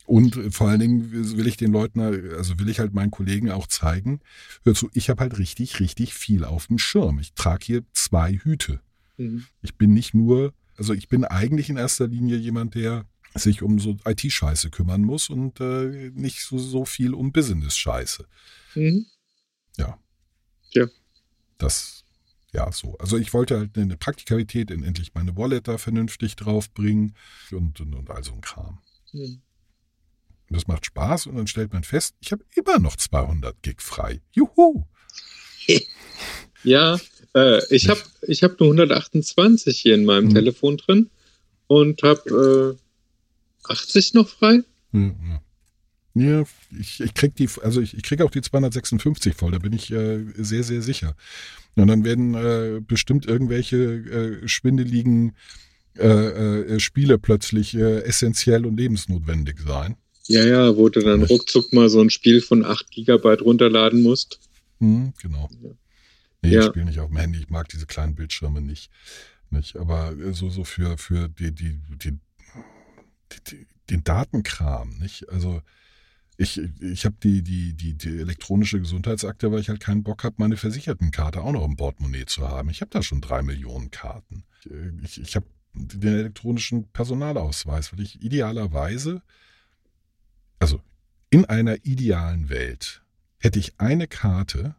Und vor allen Dingen will ich den Leuten, also will ich halt meinen Kollegen auch zeigen, hör zu, ich habe halt richtig, richtig viel auf dem Schirm. Ich trage hier zwei Hüte. Mhm. Ich bin nicht nur, also ich bin eigentlich in erster Linie jemand, der sich um so IT-Scheiße kümmern muss und äh, nicht so, so viel um Business-Scheiße. Mhm. Ja. Ja. Das, ja, so. Also ich wollte halt eine Praktikalität in endlich meine Wallet da vernünftig draufbringen und, und, und all so ein Kram. Mhm. Das macht Spaß und dann stellt man fest, ich habe immer noch 200 Gig frei. Juhu! <laughs> Ja, äh, ich habe ich hab nur 128 hier in meinem mhm. Telefon drin und habe äh, 80 noch frei. Mhm. Ja, ich, ich krieg die, also ich, ich krieg auch die 256 voll, da bin ich äh, sehr, sehr sicher. Und dann werden äh, bestimmt irgendwelche äh, schwindeligen äh, äh, Spiele plötzlich äh, essentiell und lebensnotwendig sein. Ja, ja, wo du dann ruckzuck mal so ein Spiel von 8 Gigabyte runterladen musst. Mhm, genau. Ja. Nee, ja. ich spiele nicht auf dem Handy, ich mag diese kleinen Bildschirme nicht. nicht. Aber so, so für, für die, die, die, die, den Datenkram, nicht? Also Ich, ich habe die, die, die, die elektronische Gesundheitsakte, weil ich halt keinen Bock habe, meine Versichertenkarte auch noch im Portemonnaie zu haben. Ich habe da schon drei Millionen Karten. Ich, ich habe den elektronischen Personalausweis, weil ich idealerweise, also in einer idealen Welt, hätte ich eine Karte,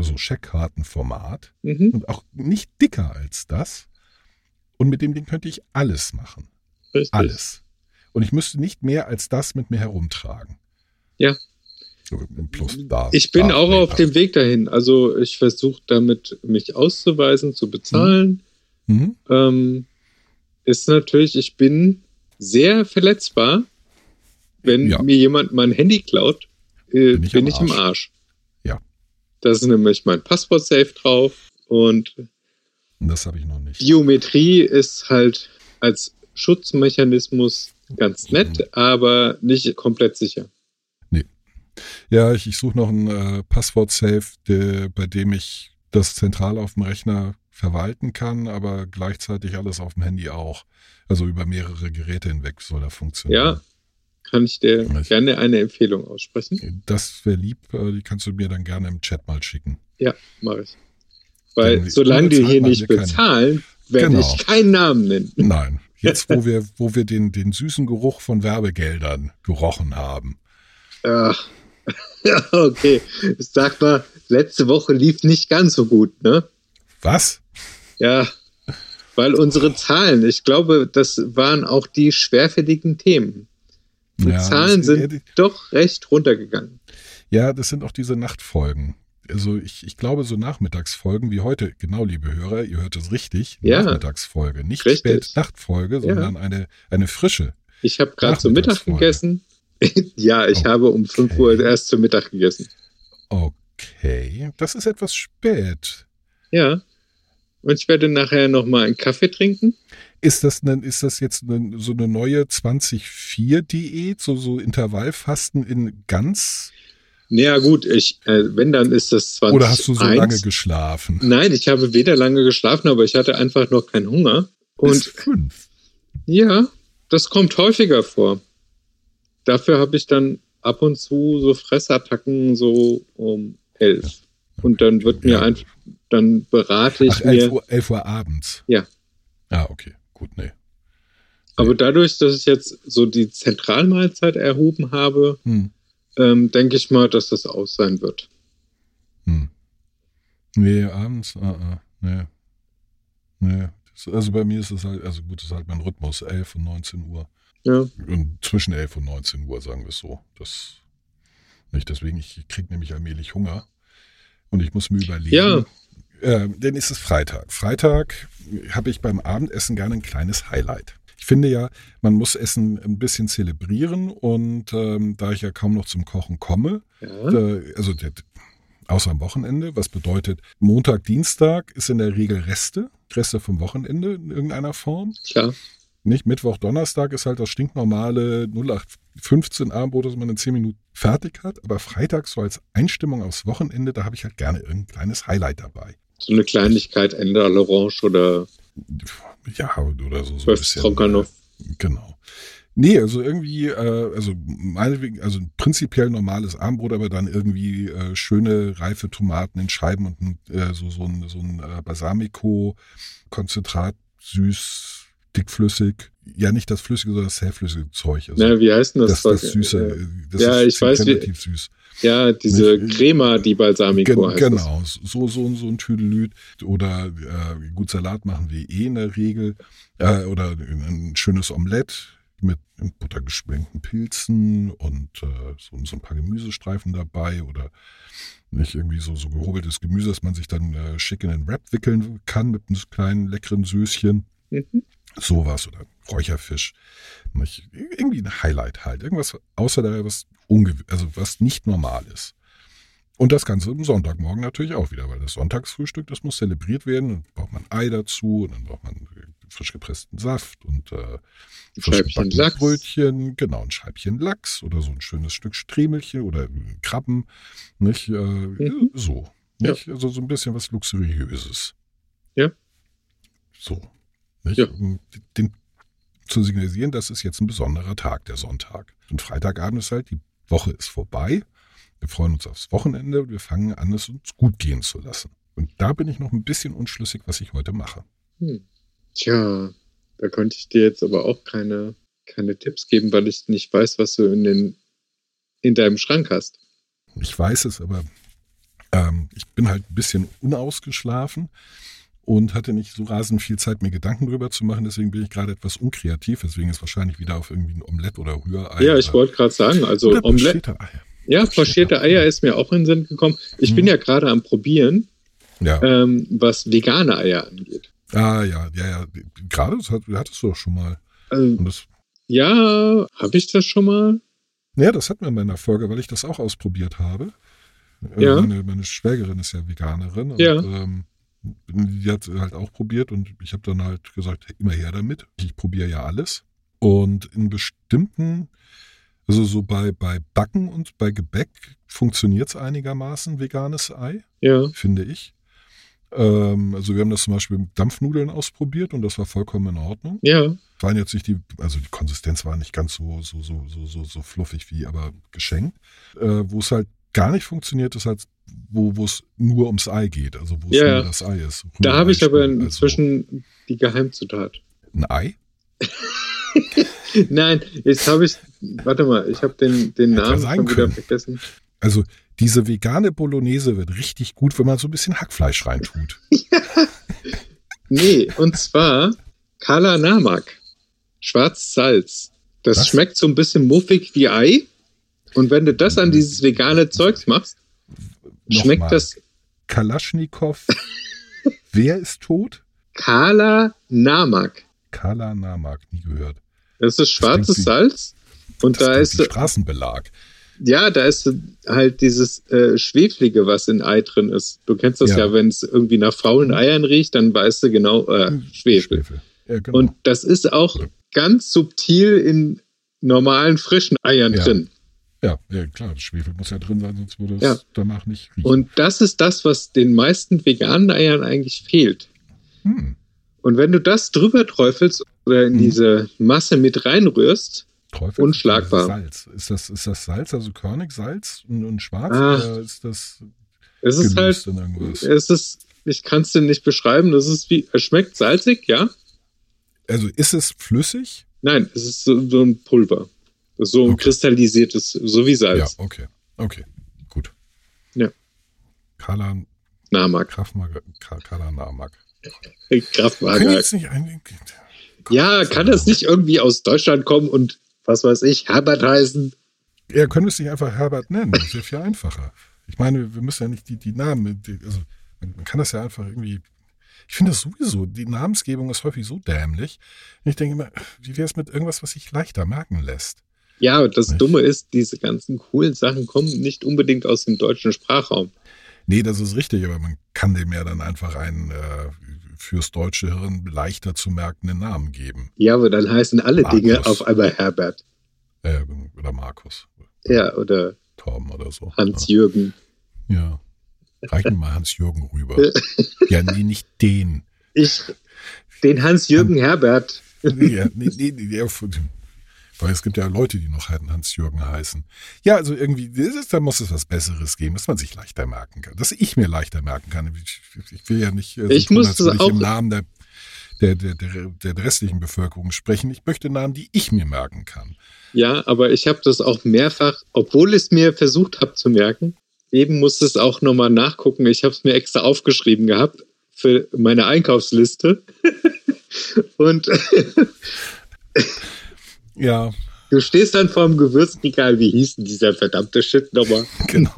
also Scheckkartenformat, Mhm. und auch nicht dicker als das. Und mit dem Ding könnte ich alles machen. Richtig. Alles. Und ich müsste nicht mehr als das mit mir herumtragen. Ja. Plus da. Ich bin da, auch nee, auf dem Weg dahin. Also ich versuche damit, mich auszuweisen, zu bezahlen. Mhm. Ähm, ist natürlich, ich bin sehr verletzbar. Wenn Ja. mir jemand mein Handy klaut, äh, Bin bin, ich ich, am im Arsch. Da ist nämlich mein Passwort-Safe drauf und das habe ich noch nicht. Biometrie ist halt als Schutzmechanismus ganz nett, aber nicht komplett sicher. Ja, ich, ich suche noch ein äh, Passwort-Safe, bei dem ich das zentral auf dem Rechner verwalten kann, aber gleichzeitig alles auf dem Handy auch. Also über mehrere Geräte hinweg soll er funktionieren. Ja, kann ich dir Ich- gerne eine Empfehlung aussprechen? Das wäre lieb, äh, die kannst du mir dann gerne im Chat mal schicken. Ja, mache ich. Weil Denn solange die hier nicht bezahlen, werde Genau. ich keinen Namen nennen. <laughs> Nein, jetzt wo wir, wo wir den, den süßen Geruch von Werbegeldern gerochen haben. Ach. Ja, <laughs> okay. Sag mal, letzte Woche lief nicht ganz so gut, ne? Was? Ja, weil unsere Zahlen, ich glaube, das waren auch die schwerfälligen Themen. Die Ja, Zahlen sind doch recht runtergegangen. Ja, das sind auch diese Nachtfolgen. Also ich, ich glaube, so Nachmittagsfolgen wie heute, genau, liebe Hörer, ihr hört es richtig, Ja. Nachmittagsfolge, nicht Richtig. Spät-Nachtfolge, Ja. sondern eine, eine frische. Ich habe gerade zum Mittag gegessen. <laughs> ja, ich Okay. habe um 5 Uhr erst zum Mittag gegessen. Okay, das ist etwas spät. Ja. Und ich werde nachher nochmal einen Kaffee trinken. Ist das, denn, ist das jetzt eine, so eine neue 20-4-Diät, so, so Intervallfasten in ganz? Naja, gut, ich, äh, wenn dann ist das 20. Oder hast du so lange geschlafen? Nein, ich habe weder lange geschlafen, aber ich hatte einfach noch keinen Hunger. Bis Und fünf. ja, das kommt häufiger vor. Dafür habe ich dann ab und zu so Fressattacken so um elf. Und dann wird mir Ja. einfach, dann berate ich Ach, 11 mir. Uhr, 11 Uhr abends. Ja. Ah, okay, gut, nee. Aber dadurch, dass ich jetzt so die Zentralmahlzeit erhoben habe, Hm. ähm, denke ich mal, dass das aus sein wird. Hm. Nee, abends, ah, ah, nee. Nee. Also bei mir ist es halt, also gut, das ist halt mein Rhythmus, 11 und 19 Uhr. Ja. Und zwischen 11 und 19 Uhr, sagen wir es so. Das nicht, deswegen, ich kriege nämlich allmählich Hunger. Und ich muss mir überlegen. Ja. Äh, denn ist es Freitag. Freitag habe ich beim Abendessen gerne ein kleines Highlight. Ich finde ja, man muss Essen ein bisschen zelebrieren und ähm, da ich ja kaum noch zum Kochen komme, Ja. äh, also der, außer am Wochenende, was bedeutet, Montag, Dienstag ist in der Regel Reste, Reste vom Wochenende in irgendeiner Form. Klar. Nicht Mittwoch, Donnerstag ist halt das stinknormale 0815 Abendbrot, das man in 10 Minuten fertig hat. Aber Freitag so als Einstimmung aufs Wochenende, da habe ich halt gerne irgendein kleines Highlight dabei. So eine Kleinigkeit, Ende à l'Orange oder Ja, oder so. so ein bisschen, äh, Genau. Nee, also irgendwie, äh, also meinetwegen, also ein prinzipiell normales Armbrot, aber dann irgendwie äh, schöne reife Tomaten in Scheiben und äh, so, so ein, so ein äh, Balsamico-Konzentrat, süß, dickflüssig. Ja, nicht das flüssige, sondern das sehr flüssige Zeug. Also Na, wie heißt denn das? das, das? Süße. Das ja, ist ich weiß, wie- relativ süß. Ja, diese Nicht- Crema, die Balsamico Gen, heißt das. genau, so, so, so ein Tüdelüt. Oder äh, gut, Salat machen wir eh in der Regel. Äh, oder ein schönes Omelett mit in Butter geschminkten Pilzen und äh, so, so ein paar Gemüsestreifen dabei. Oder nicht irgendwie so, so gehobeltes Gemüse, dass man sich dann äh, schick in den Wrap wickeln kann mit einem kleinen leckeren Söschen. Mhm. Sowas oder Räucherfisch. Nicht? Irgendwie ein Highlight halt. Irgendwas außer der, was also was nicht normal ist. Und das Ganze am Sonntagmorgen natürlich auch wieder, weil das Sonntagsfrühstück, das muss zelebriert werden. Dann braucht man Ei dazu und dann braucht man frisch gepressten Saft und äh, frisch Lachs. Brötchen, genau, ein Scheibchen Lachs oder so ein schönes Stück Stremelchen oder Krabben, nicht? Äh, Mhm. So, Ja. nicht? Also so ein bisschen was Luxuriöses. Ja. So, nicht? Ja. Um den zu signalisieren, das ist jetzt ein besonderer Tag, der Sonntag. Und Freitagabend ist halt die Woche ist vorbei. Wir freuen uns aufs Wochenende. Wir fangen an, es uns gut gehen zu lassen. Und da bin ich noch ein bisschen unschlüssig, was ich heute mache. Hm. Tja, da könnte ich dir jetzt aber auch keine, keine Tipps geben, weil ich nicht weiß, was du in, den, in deinem Schrank hast. Ich weiß es, aber ähm, ich bin halt ein bisschen unausgeschlafen und hatte nicht so rasend viel Zeit, mir Gedanken drüber zu machen. Deswegen bin ich gerade etwas unkreativ. Deswegen ist wahrscheinlich wieder auf irgendwie ein Omelett oder Rührei. Ja, ich wollte gerade sagen, also Eier. Ja, pochierte Eier ist mir auch in den Sinn gekommen. Ich bin Hm. ja gerade am Probieren, Ja. ähm, was vegane Eier angeht. Ah, ja, ja, ja. Gerade das hat, hattest du doch schon mal. Ähm, ja, habe ich das schon mal? ja, das hatten wir in meiner Folge, weil ich das auch ausprobiert habe. Äh, Ja. Meine, meine Schwägerin ist ja Veganerin. Und, Ja. ähm, die hat halt auch probiert und ich habe dann halt gesagt, immer her damit. Ich probiere ja alles. Und in bestimmten, also so bei, bei Backen und bei Gebäck funktioniert es einigermaßen, veganes Ei, Ja. finde ich. Ähm, also wir haben das zum Beispiel mit Dampfnudeln ausprobiert und das war vollkommen in Ordnung. Ja. waren jetzt nicht die, also die Konsistenz war nicht ganz so, so, so, so, so, so fluffig wie aber geschenkt. Äh, wo es halt gar nicht funktioniert, ist halt, wo es nur ums Ei geht, also wo es Ja, nur ja. das Ei ist. Da habe ich aber inzwischen die Geheimzutat. Also ein Ei? <laughs> Nein, jetzt habe ich, warte mal, ich habe den, den Hätte ja Namen schon wieder vergessen. Also diese vegane Bolognese wird richtig gut, wenn man so ein bisschen Hackfleisch reintut. <laughs> Nee, und zwar Kala Namak. Schwarzes Salz. Das Was? schmeckt so ein bisschen muffig wie Ei. Und wenn du das an dieses vegane Zeugs machst, schmeckt Nochmal. das Kalaschnikow. <laughs> Wer ist tot? Kala Namak. Kala Namak, nie gehört. Das ist schwarzes wie- Salz. Und Das da ist, wie Straßenbelag. ja, da ist halt dieses äh, Schweflige, was in Ei drin ist. Du kennst das Ja. ja, wenn es irgendwie nach faulen Eiern riecht, dann weißt du genau, äh, Schwefel. Schwefel. Ja, genau. Und das ist auch ganz subtil in normalen, frischen Eiern Ja. drin. Ja, ja, klar, das Schwefel muss ja drin sein, sonst würde es Ja. danach nicht riechen. Und das ist das, was den meisten veganen Eiern eigentlich fehlt. Hm. Und wenn du das drüber träufelst oder in Mhm. diese Masse mit reinrührst, Teufel? Unschlagbar. Salz. Ist das, ist das Salz, also körnig Salz und, und schwarz? Ah. Oder ist das es ist halt, es ist, ich kann es dir nicht beschreiben, das ist wie, es schmeckt salzig, ja? Also ist es flüssig? Nein, es ist so, so ein Pulver. Ist so ein Okay. kristallisiertes, so wie Ja, Salz. okay. Okay, gut. Ja. Kala, Namak, Kraftmager, Ka- Kala Namak. <laughs> Ein, Ja, kann das nicht irgendwie aus Deutschland kommen und was weiß ich, Herbert heißen? Ja, können wir es nicht einfach Herbert nennen? Das wäre viel einfacher. Ich meine, wir müssen ja nicht die, die Namen, die, also man, man kann das ja einfach irgendwie. Ich finde das sowieso, die Namensgebung ist häufig so dämlich. Und ich denke immer, wie wäre es mit irgendwas, was sich leichter merken lässt? Ja, und das. Dumme ist, diese ganzen coolen Sachen kommen nicht unbedingt aus dem deutschen Sprachraum. Nee, das ist richtig, aber man kann dem ja dann einfach einen äh, fürs deutsche Hirn leichter zu merkenden Namen geben. Ja, aber dann heißen alle Markus. Dinge auf einmal Herbert. Äh, oder Markus. Ja, oder Torben oder so. Hans-Jürgen. Ja. Reich mir mal Hans-Jürgen rüber. <laughs> ja, nee, nicht den. Ich, den Hans-Jürgen Herbert. ja, nee, nee, nee, weil es gibt ja Leute, die noch Hans-Jürgen heißen. Ja, also irgendwie, das ist, da muss es was Besseres geben, dass man sich leichter merken kann. Dass ich mir leichter merken kann. Ich, ich will ja nicht äh, so Ich tun, muss ich auch- im Namen der, der, der, der, der restlichen Bevölkerung sprechen. Ich möchte Namen, die ich mir merken kann. Ja, aber ich habe das auch mehrfach, obwohl ich es mir versucht habe zu merken, eben musste es auch nochmal nachgucken. Ich habe es mir extra aufgeschrieben gehabt für meine Einkaufsliste. <laughs> Und <laughs> Ja, du stehst dann vor dem Gewürzregal, wie hieß denn dieser verdammte Shit nochmal? <laughs> genau.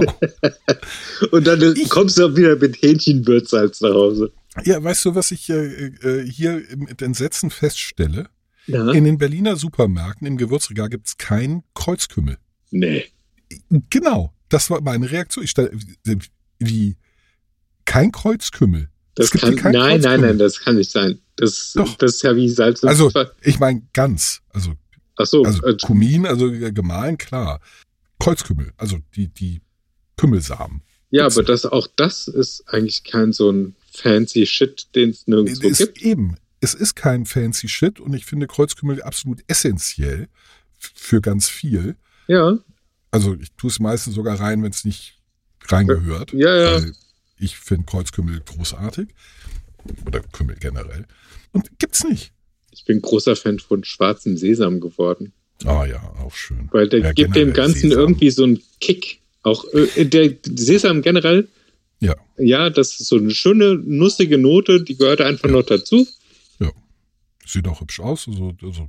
<laughs> Und dann Ich- kommst du auch wieder mit Hähnchenwürzsalz nach Hause. Ja, weißt du, was ich äh, äh, hier mit Entsetzen feststelle? Ja? In den Berliner Supermärkten im Gewürzregal gibt es keinen Kreuzkümmel. Nee. Genau, das war meine Reaktion. Ich stelle, wie, kein Kreuzkümmel. Das kann, keinen nein, nein, nein, das kann nicht sein. Das, Doch. das ist ja wie Salz und Also, ich meine ganz. Also, Ach so, also äh, Kumin, also gemahlen, klar. Kreuzkümmel, also die, die Kümmelsamen. ja, aber das, auch das ist eigentlich kein so ein fancy Shit, den es nirgendwo Es gibt. eben, es ist kein fancy Shit und ich finde Kreuzkümmel absolut essentiell für ganz viel. Ja, Also ich tue es meistens sogar rein, wenn es nicht reingehört. Ja, ja. Weil ich finde Kreuzkümmel großartig. Oder Kümmel generell. Und gibt's nicht. Ich bin großer Fan von schwarzem Sesam geworden. Ah ja, auch schön. Weil der Ja, gibt dem Ganzen Sesam. irgendwie so einen Kick. Auch äh, der Sesam generell, Ja, ja, das ist so eine schöne, nussige Note, die gehört einfach noch dazu. sieht auch hübsch aus. Also, also,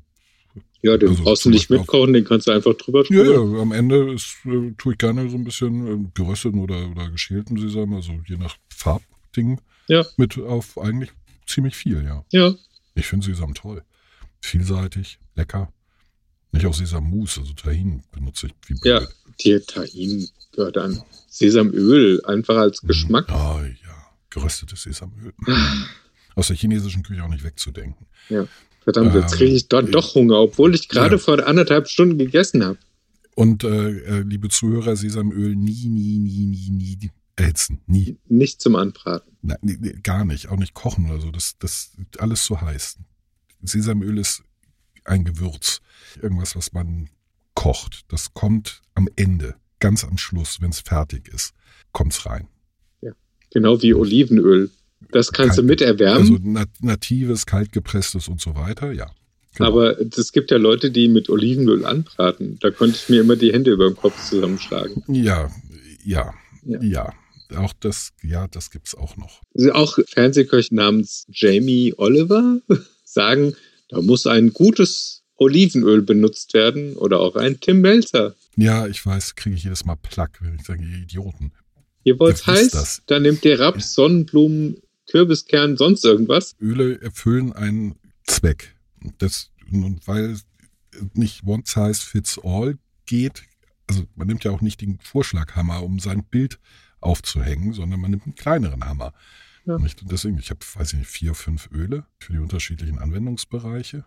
Ja, den Also brauchst du nicht mitkochen, den kannst du einfach drüber ja, drüber. ja, am Ende ist, äh, tue ich gerne so ein bisschen äh, gerösteten oder, oder geschälten Sesam, also je nach Farbding Ja. mit auf eigentlich ziemlich viel, ja. Ja, Ich finde Sesam toll. Vielseitig, lecker. Nicht auch Sesammus, also Tahin benutze ich wie ja. Die Tahin gehört an. Sesamöl, einfach als Geschmack. Ah ja, geröstetes Sesamöl. Aus der chinesischen Küche auch nicht wegzudenken. Verdammt, jetzt Ähm, kriege ich dann doch Hunger, obwohl ich gerade Ja. vor anderthalb Stunden gegessen habe. Und äh, äh, liebe Zuhörer, Sesamöl nie, nie, nie, nie, nie erhitzen. Nie. Nicht zum Anbraten. Nein, nee, gar nicht. Auch nicht kochen oder so. Das, das alles zu heiß. Sesamöl ist ein Gewürz. Irgendwas, was man kocht. Das kommt am Ende, ganz am Schluss, wenn es fertig ist, kommt's rein. Genau wie Olivenöl. Das kannst du Kalt- mit erwärmen, Also nat natives, kaltgepresstes und so weiter, ja. Genau. aber es gibt ja Leute, die mit Olivenöl anbraten. Da konnte ich mir immer die Hände über den Kopf zusammenschlagen. Ja, ja, Ja. ja. Auch das, ja, das gibt's auch noch. Also Auch Fernsehköche namens Jamie Oliver <laughs> sagen, da muss ein gutes Olivenöl benutzt werden oder auch ein Tim Melzer. Ja, ich weiß, kriege ich jedes Mal Plack, wenn ich sage, ihr Idioten. Ihr wollt's wisst heiß, das. dann nehmt ihr Raps, Sonnenblumen, Kürbiskern, sonst irgendwas. Öle erfüllen einen Zweck. Das, und weil nicht one size fits all geht, also man nimmt ja auch nicht den Vorschlaghammer, um sein Bild aufzuhängen, sondern man nimmt einen kleineren Hammer. Ja. Und ich, deswegen, ich habe, weiß ich nicht, vier, fünf Öle für die unterschiedlichen Anwendungsbereiche.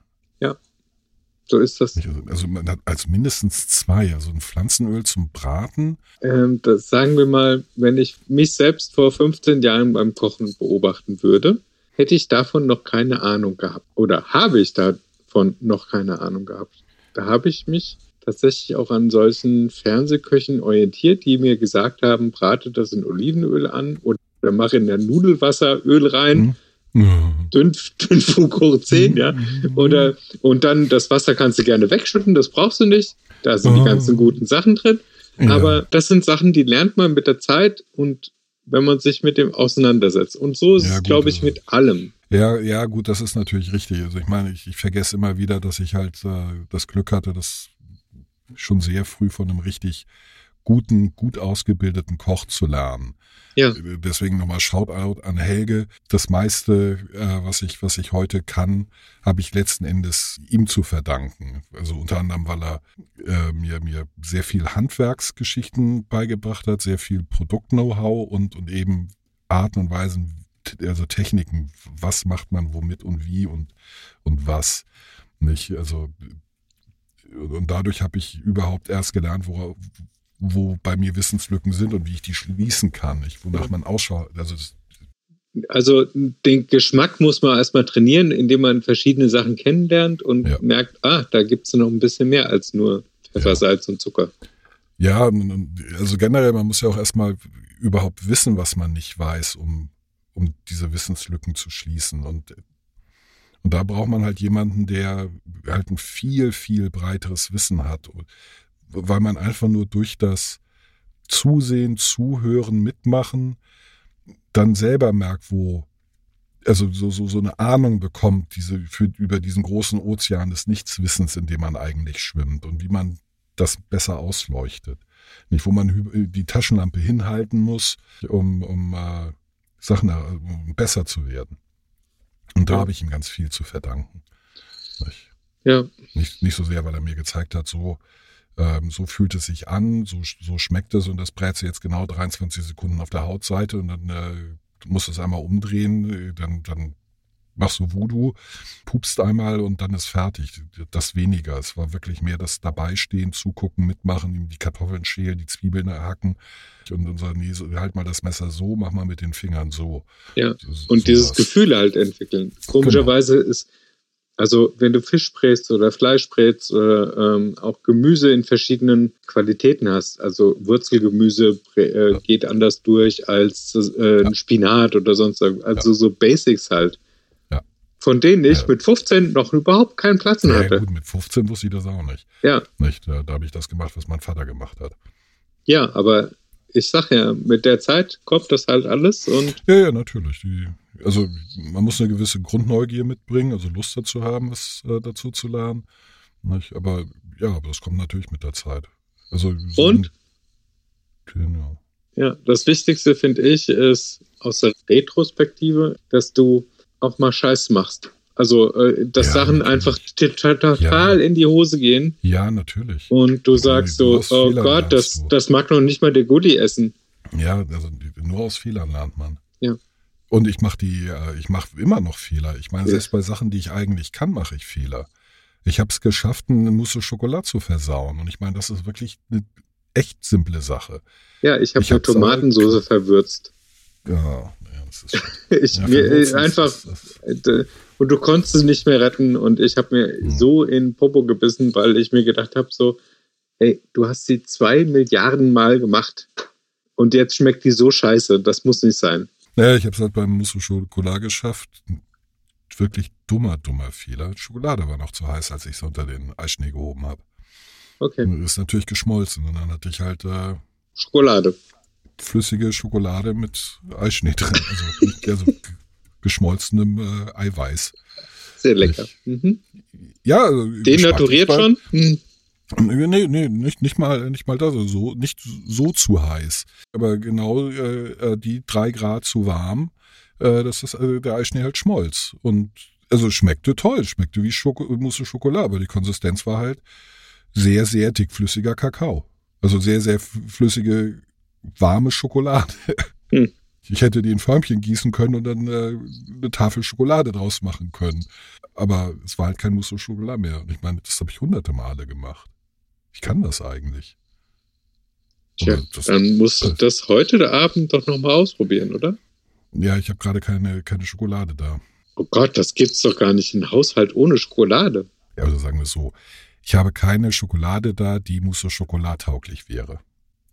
So ist das. Nicht, Also, also man hat als mindestens zwei, also ein Pflanzenöl zum Braten. Ähm, das sagen wir mal, wenn ich mich selbst vor 15 Jahren beim Kochen beobachten würde, hätte ich davon noch keine Ahnung gehabt. Oder habe ich davon noch keine Ahnung gehabt. Da habe ich mich tatsächlich auch an solchen Fernsehköchen orientiert, die mir gesagt haben, brate das in Olivenöl an oder mache in der Nudelwasser Öl rein, Ja. dünn, dünn Foucault 10, ja. Mhm. Oder, und dann das Wasser kannst du gerne wegschütten, das brauchst du nicht. Da sind die Oh. ganzen guten Sachen drin. Ja. Aber das sind Sachen, die lernt man mit der Zeit und wenn man sich mit dem auseinandersetzt. Und so ist Ja, es, glaube ich, also- mit allem. Ja, ja, gut, das ist natürlich richtig. Also ich meine, ich, ich vergesse immer wieder, dass ich halt äh, das Glück hatte, das schon sehr früh von einem richtig guten, gut ausgebildeten Koch zu lernen. Ja. Deswegen nochmal Shoutout an Helge. Das meiste, äh, was ich, was ich heute kann, habe ich letzten Endes ihm zu verdanken. Also unter anderem, weil er äh, mir, mir sehr viel Handwerksgeschichten beigebracht hat, sehr viel Produkt-Know-how und, und eben Arten und Weisen, also Techniken, was macht man womit und wie und, und was. Nicht? Also, und dadurch habe ich überhaupt erst gelernt, wo, wo bei mir Wissenslücken sind und wie ich die schließen kann. Nicht? Wonach man ausschaut. Also, Also den Geschmack muss man erstmal trainieren, indem man verschiedene Sachen kennenlernt und Ja. merkt, ah, da gibt es noch ein bisschen mehr als nur Pfeffer, Ja. Salz und Zucker. Ja, also generell, man muss ja auch erstmal überhaupt wissen, was man nicht weiß, um, um diese Wissenslücken zu schließen. Und, und da braucht man halt jemanden, der halt ein viel, viel breiteres Wissen hat. Weil man einfach nur durch das Zusehen, Zuhören, Mitmachen dann selber merkt, wo, also so, so, so eine Ahnung bekommt, diese, für, über diesen großen Ozean des Nichtswissens, in dem man eigentlich schwimmt und wie man das besser ausleuchtet. Nicht, wo man die Taschenlampe hinhalten muss, um, um äh, Sachen äh, um besser zu werden. Und da Ja. habe ich ihm ganz viel zu verdanken. Nicht, Ja, nicht, nicht so sehr, weil er mir gezeigt hat, so, ähm, so fühlt es sich an, so, so schmeckt es und das brätst du jetzt genau 23 Sekunden auf der Hautseite und dann äh, du musst es einmal umdrehen, äh, dann, dann machst du Voodoo, pupst einmal und dann ist fertig. Das weniger. Es war wirklich mehr das Dabeistehen, zugucken, mitmachen, ihm die Kartoffeln schälen, die Zwiebeln hacken und unser nee, so, halt mal das Messer so, mach mal mit den Fingern so. Ja. Das- und dieses sowas. Gefühl halt entwickeln. Komischerweise ist Also wenn du Fisch brätst oder Fleisch brätst oder ähm, auch Gemüse in verschiedenen Qualitäten hast, also Wurzelgemüse äh, ja. geht anders durch als äh, ein Spinat oder sonst irgendwas, also ja. so Basics halt. Ja. Von denen ich mit 15 noch überhaupt keinen Platz mehr hatte. Ja, gut, mit 15 wusste ich das auch nicht. Ja. Nicht, da, da habe ich das gemacht, was mein Vater gemacht hat. Ja, aber ich sag ja, mit der Zeit kommt das halt alles und. Ja, ja, natürlich. Die, also man muss eine gewisse Grundneugier mitbringen, also Lust dazu haben, was äh, dazu zu lernen. Nicht? Aber ja, aber das kommt natürlich mit der Zeit. Also so und? Genau. Ja, das Wichtigste finde ich ist aus der Retrospektive, dass du auch mal Scheiß machst. Also, äh, dass ja, Sachen natürlich. einfach total ja. in die Hose gehen. Ja, natürlich. Und du sagst du so, oh Fehlern Gott, das, das mag noch nicht mal der Gulli essen. Ja, also nur aus Fehlern lernt man. Ja. Und ich mache die, äh, ich mache immer noch Fehler. Ich meine, ja. selbst bei Sachen, die ich eigentlich kann, mache ich Fehler. Ich habe es geschafft, eine Mousse Schokolade zu versauen. Und ich meine, das ist wirklich eine echt simple Sache. Ja, ich habe eine Tomatensauce verwürzt. Ja, <laughs> ich, ja, mir einfach äh, und du konntest es nicht mehr retten und ich habe mir mhm. so in Popo gebissen, weil ich mir gedacht habe so, ey, du hast sie zwei Milliarden Mal gemacht und jetzt schmeckt die so scheiße, das muss nicht sein. Naja, ich habe es halt beim Mousse Schokolade geschafft. Wirklich dummer, dummer Fehler. Schokolade war noch zu heiß, als ich es unter den Eischnee gehoben habe. Okay. ist natürlich geschmolzen und dann hatte ich halt äh, Schokolade flüssige Schokolade mit Eischnee drin. Also, also geschmolzenem äh, Eiweiß. Sehr lecker. Mhm. Ja, also denaturiert schon? Hm. Nee, nee, nicht, nicht mal, nicht mal das, also so, nicht so zu heiß. Aber genau äh, äh die drei Grad zu warm, äh, dass das, also der Eischnee halt schmolz. Und also schmeckte toll, schmeckte wie Schoko Mousse Schokolade, aber die Konsistenz war halt sehr, sehr dickflüssiger Kakao. Also sehr, sehr flüssige warme Schokolade. Hm. Ich hätte die in Förmchen gießen können und dann äh, eine Tafel Schokolade draus machen können. Aber es war halt kein Mousse Schokolade mehr. Und ich meine, das habe ich hunderte Male gemacht. Ich kann das eigentlich. Tja, das, dann musst du das heute Abend doch nochmal ausprobieren, oder? Ja, ich habe gerade keine, keine Schokolade da. Oh Gott, das gibt's doch gar nicht. Ein Haushalt ohne Schokolade. Ja, also sagen wir es so. Ich habe keine Schokolade da, die Mousse Schokolade tauglich wäre.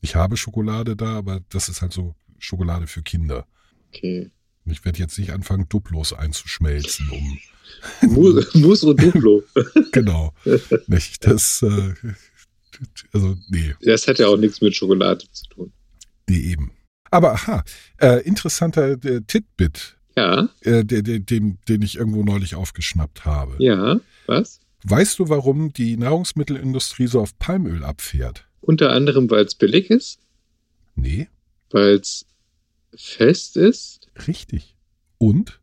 Ich habe Schokolade da, aber das ist halt so Schokolade für Kinder. Okay. Ich werde jetzt nicht anfangen, Duplos einzuschmelzen, um. <laughs> Mus und Duplo. <laughs> genau. Nicht. Das, äh, also, nee. Das hat ja auch nichts mit Schokolade zu tun. Nee, eben. Aber aha, äh, interessanter äh, Titbit. Ja. Äh, der, der, den, den ich irgendwo neulich aufgeschnappt habe. Ja, was? Weißt du, warum die Nahrungsmittelindustrie so auf Palmöl abfährt? Unter anderem, weil es billig ist? Nee. Weil es fest ist? Richtig. Und?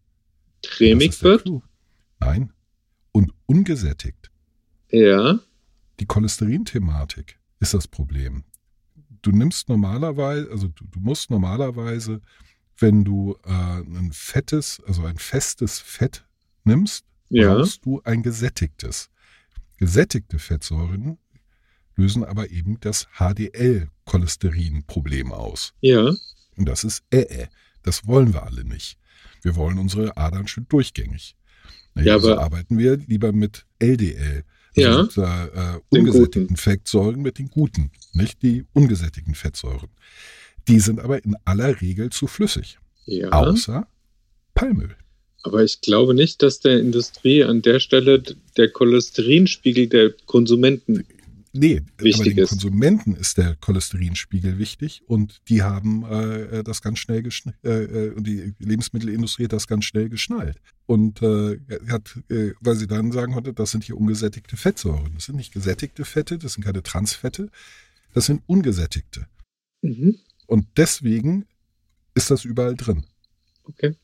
Cremig wird? Nein. Und ungesättigt. Ja. Die Cholesterin-Thematik ist das Problem. Du nimmst normalerweise, also du, du musst normalerweise, wenn du äh, ein fettes, also ein festes Fett nimmst, ja. brauchst du ein gesättigtes. Gesättigte Fettsäuren lösen aber eben das HDL-Cholesterin-Problem aus. Ja. Und das ist äh, äh. Das wollen wir alle nicht. Wir wollen unsere Adern schön durchgängig. Ja, also arbeiten wir lieber mit LDL. Also ja. Mit äh ungesättigten Fettsäuren, mit den guten, nicht die ungesättigten Fettsäuren. Die sind aber in aller Regel zu flüssig. Ja. Außer Palmöl. Aber ich glaube nicht, dass der Industrie an der Stelle der Cholesterinspiegel der Konsumenten Nee, wichtig aber den ist. Konsumenten ist der Cholesterinspiegel wichtig und die haben äh, das ganz schnell äh, äh, und die Lebensmittelindustrie hat das ganz schnell geschnallt. Und äh, hat, äh, weil sie dann sagen konnte, das sind hier ungesättigte Fettsäuren. Das sind nicht gesättigte Fette, das sind keine Transfette, das sind ungesättigte. Mhm. Und deswegen ist das überall drin. Okay.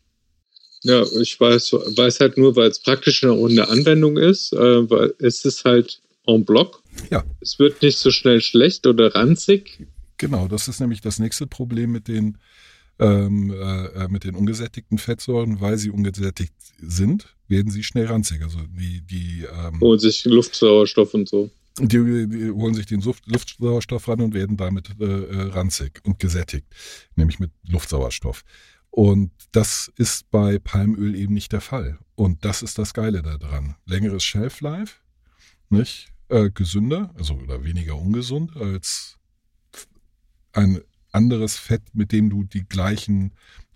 Ja, ich weiß, weiß halt nur, weil es praktisch eine Anwendung ist, äh, weil es ist halt en bloc. Ja. Es wird nicht so schnell schlecht oder ranzig. Genau, das ist nämlich das nächste Problem mit den, ähm, äh, äh, mit den ungesättigten Fettsäuren, weil sie ungesättigt sind, werden sie schnell ranzig. Also die, die ähm, holen sich Luftsauerstoff und so. Die, die holen sich den Luftsauerstoff ran und werden damit äh, äh, ranzig und gesättigt, nämlich mit Luftsauerstoff. Und das ist bei Palmöl eben nicht der Fall. Und das ist das Geile daran. Längeres Shelf Life, nicht? Äh, gesünder, also oder weniger ungesund als ein anderes Fett, mit dem du die gleichen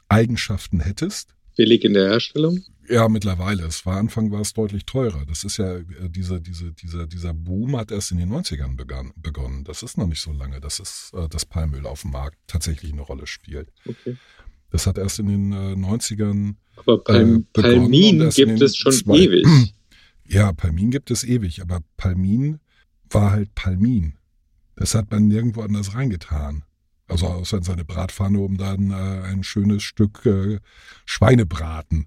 Eigenschaften hättest. Billig in der Herstellung? Ja, mittlerweile. Es war Anfang war es deutlich teurer. Das ist ja äh, diese, diese, dieser, dieser Boom hat erst in den 90ern begann, begonnen. Das ist noch nicht so lange, dass es äh, das Palmöl auf dem Markt tatsächlich eine Rolle spielt. Okay. Das hat erst in den äh, 90ern. Aber Palm, äh, Palmin gibt es schon zwei- ewig. <clears throat> Ja, Palmin gibt es ewig, aber Palmin war halt Palmin. Das hat man nirgendwo anders reingetan. Also außer in seine Bratpfanne, um dann äh, ein schönes Stück äh, Schweinebraten.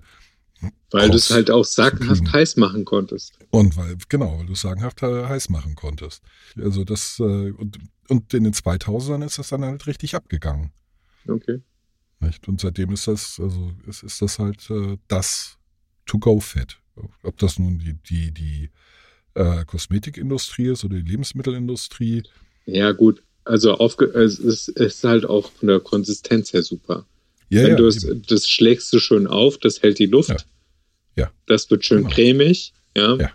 Weil du es halt auch sagenhaft heiß machen konntest. Und weil, genau, weil du es sagenhaft äh, heiß machen konntest. Also das, äh, und, und in den 2000ern ist das dann halt richtig abgegangen. Okay. Nicht? Und seitdem ist das, also es ist das halt äh, das To-Go-Fett. Ob das nun die, die, die äh, Kosmetikindustrie ist oder die Lebensmittelindustrie. Ja, gut. Also aufge es ist, es ist halt auch von der Konsistenz her super. Ja, Wenn ja, du es, das schlägst du schön auf, das hält die Luft. Ja. Ja. Das wird schön Genau. cremig, ja. Ja.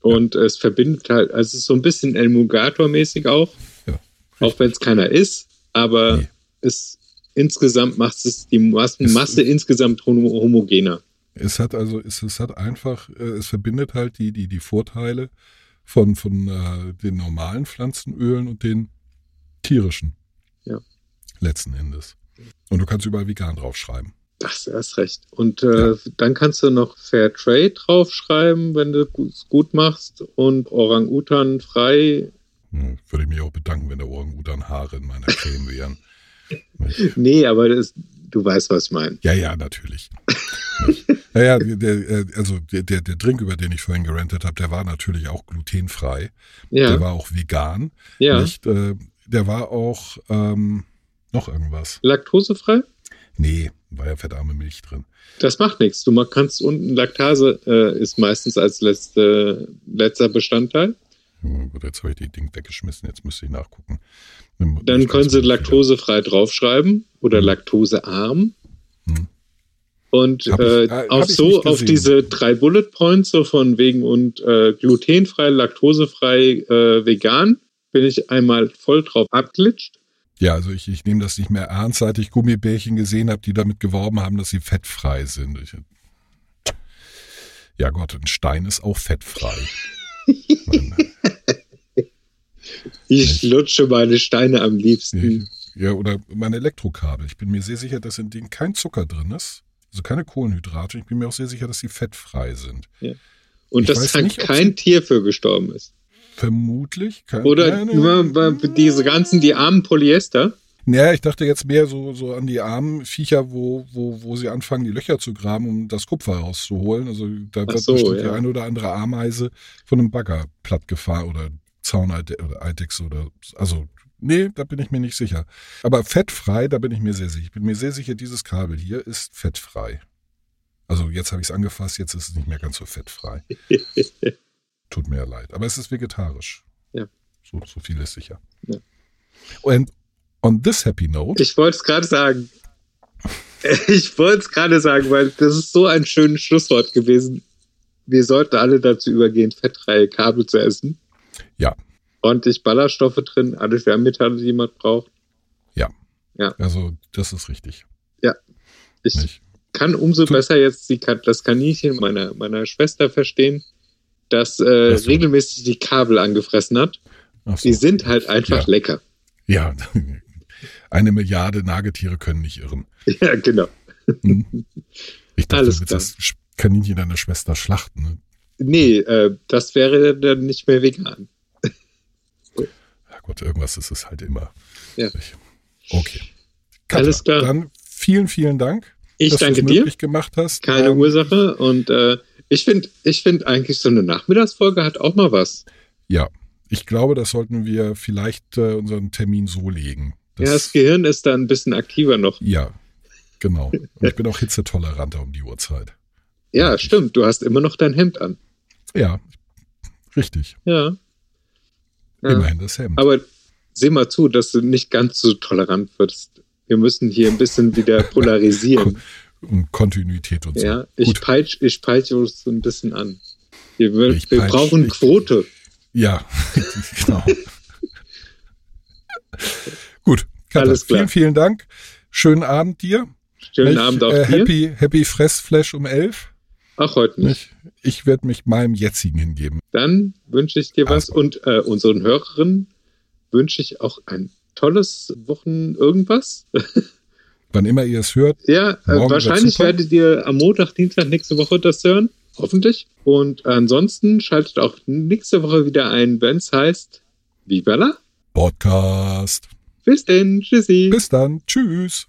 Und es verbindet halt, also es ist so ein bisschen Emulgator-mäßig auch. Ja. Auch wenn es keiner ist, aber Nee. es insgesamt macht es die Masse, Es- insgesamt homo homogener. Es hat also, es, es hat einfach, äh, es verbindet halt die, die, die Vorteile von, von äh, den normalen Pflanzenölen und den tierischen. Ja. Letzten Endes. Und du kannst überall vegan draufschreiben. Das erst recht. Und äh, dann kannst du noch Fair Trade draufschreiben, wenn du es gut machst. Und Orang-Utan frei. Hm, Würde ich mich auch bedanken, wenn der Orang-Utan Haare in meiner Creme wären. <laughs> Nee, aber das, du weißt, was ich meine. Ja, ja, natürlich. <laughs> Naja, der, der, äh, also der, der, der Drink, über den ich vorhin gerentet habe, der war natürlich auch glutenfrei. Der Ja, war auch vegan. ja. Nicht, äh, der war auch ähm, noch irgendwas. Laktosefrei? Nee, war ja fettarme Milch drin. Das macht nichts. Du kannst unten Laktase äh, ist meistens als letzte, letzter Bestandteil. Gut, jetzt habe ich die Ding weggeschmissen, jetzt müsste ich nachgucken. Dann können sie laktosefrei draufschreiben oder laktosearm. Hm. Und ich- äh, äh, ich so auf diese drei Bullet Points so von wegen und äh, glutenfrei, laktosefrei, äh, vegan bin ich einmal voll drauf abglitscht. Ja, also ich, ich nehme das nicht mehr ernst, seit ich Gummibärchen gesehen habe, die damit geworben haben, dass sie fettfrei sind. Ich, ja Gott, ein Stein ist auch fettfrei. <laughs> Ich lutsche meine Steine am liebsten. ja, oder mein Elektrokabel. Ich bin mir sehr sicher, dass in denen kein Zucker drin ist. Also keine Kohlenhydrate. Ich bin mir auch sehr sicher, dass sie fettfrei sind. Und Ich dass nicht, kein Tier für gestorben ist. Vermutlich. Kein, Oder nein, nur diese ganzen, die armen Polyester. Ja, ich dachte jetzt mehr so, so an die armen Viecher, wo, wo, wo sie anfangen, die Löcher zu graben, um das Kupfer rauszuholen. Also da wird so, bestimmt die ja. eine oder andere Ameise von einem Bagger plattgefahren oder Zauneide- oder Eidechse oder also nee, da bin ich mir nicht sicher. Aber fettfrei, da bin ich mir sehr sicher. Ich bin mir sehr sicher, dieses Kabel hier ist fettfrei. Also jetzt habe ich es angefasst, jetzt ist es nicht mehr ganz so fettfrei. <laughs> Tut mir ja leid. Aber es ist vegetarisch. Ja. So, so viel ist sicher. Ja. Und on this happy note. Ich wollte es gerade sagen. <laughs> Ich wollte es gerade sagen, weil das ist so ein schönes Schlusswort gewesen. Wir sollten alle dazu übergehen, fettfreie Kabel zu essen. Ja. Ordentlich Ballaststoffe drin, alle Schwermetalle, die man braucht. Also, das ist richtig. Ich Nicht? kann umso Tu- besser jetzt die, das Kaninchen meiner, meiner Schwester verstehen, das äh, so. regelmäßig die Kabel angefressen hat. So. Die sind halt einfach Ja. lecker. Ja, <laughs> eine Milliarde Nagetiere können nicht irren. Ja, genau. Hm. Ich dachte, Alles du das Kaninchen deiner Schwester schlachten. Ne? Nee, äh, das wäre dann nicht mehr vegan. Gott, irgendwas ist es halt immer. Ja. Okay. Alles klar. Dann vielen, vielen Dank, Ich dass du danke dir. gemacht hast. Keine Ähm, Ursache. Und äh, ich finde ich find eigentlich so eine Nachmittagsfolge hat auch mal was. Ja, ich glaube, das sollten wir vielleicht äh, unseren Termin so legen. ja, das Gehirn ist da ein bisschen aktiver noch. ja, genau. Und ich <laughs> bin auch hitzetoleranter um die Uhrzeit. Ja, stimmt. Du hast immer noch dein Hemd an. Ja, richtig. Ja. Ja. Immerhin das Hemd. Aber seh mal zu, dass du nicht ganz so tolerant wirst wir müssen hier ein bisschen wieder <laughs> polarisieren. Und Kontinuität und so. Ja, ich Gut. peitsche ich peitsch uns so ein bisschen an. Wir, wir, Ich wir peitsch- brauchen ich- Quote. Ja, <laughs> genau. <laughs> Gut, Katha, Alles klar. vielen, vielen Dank. Schönen Abend dir. Schönen? Abend auch äh, dir. Happy, happy Fressflash um elf. Ach, heute nicht. Ich werde mich meinem jetzigen hingeben. Dann wünsche ich dir was und äh, unseren Hörerinnen wünsche ich auch ein tolles Wochen irgendwas. <laughs> Wann immer ihr es hört, Ja, äh, wahrscheinlich werdet ihr am Montag, Dienstag nächste Woche das hören. Hoffentlich. Und ansonsten schaltet auch nächste Woche wieder ein, wenn es heißt Viva la. Podcast. Bis denn. Tschüssi. Bis dann. Tschüss.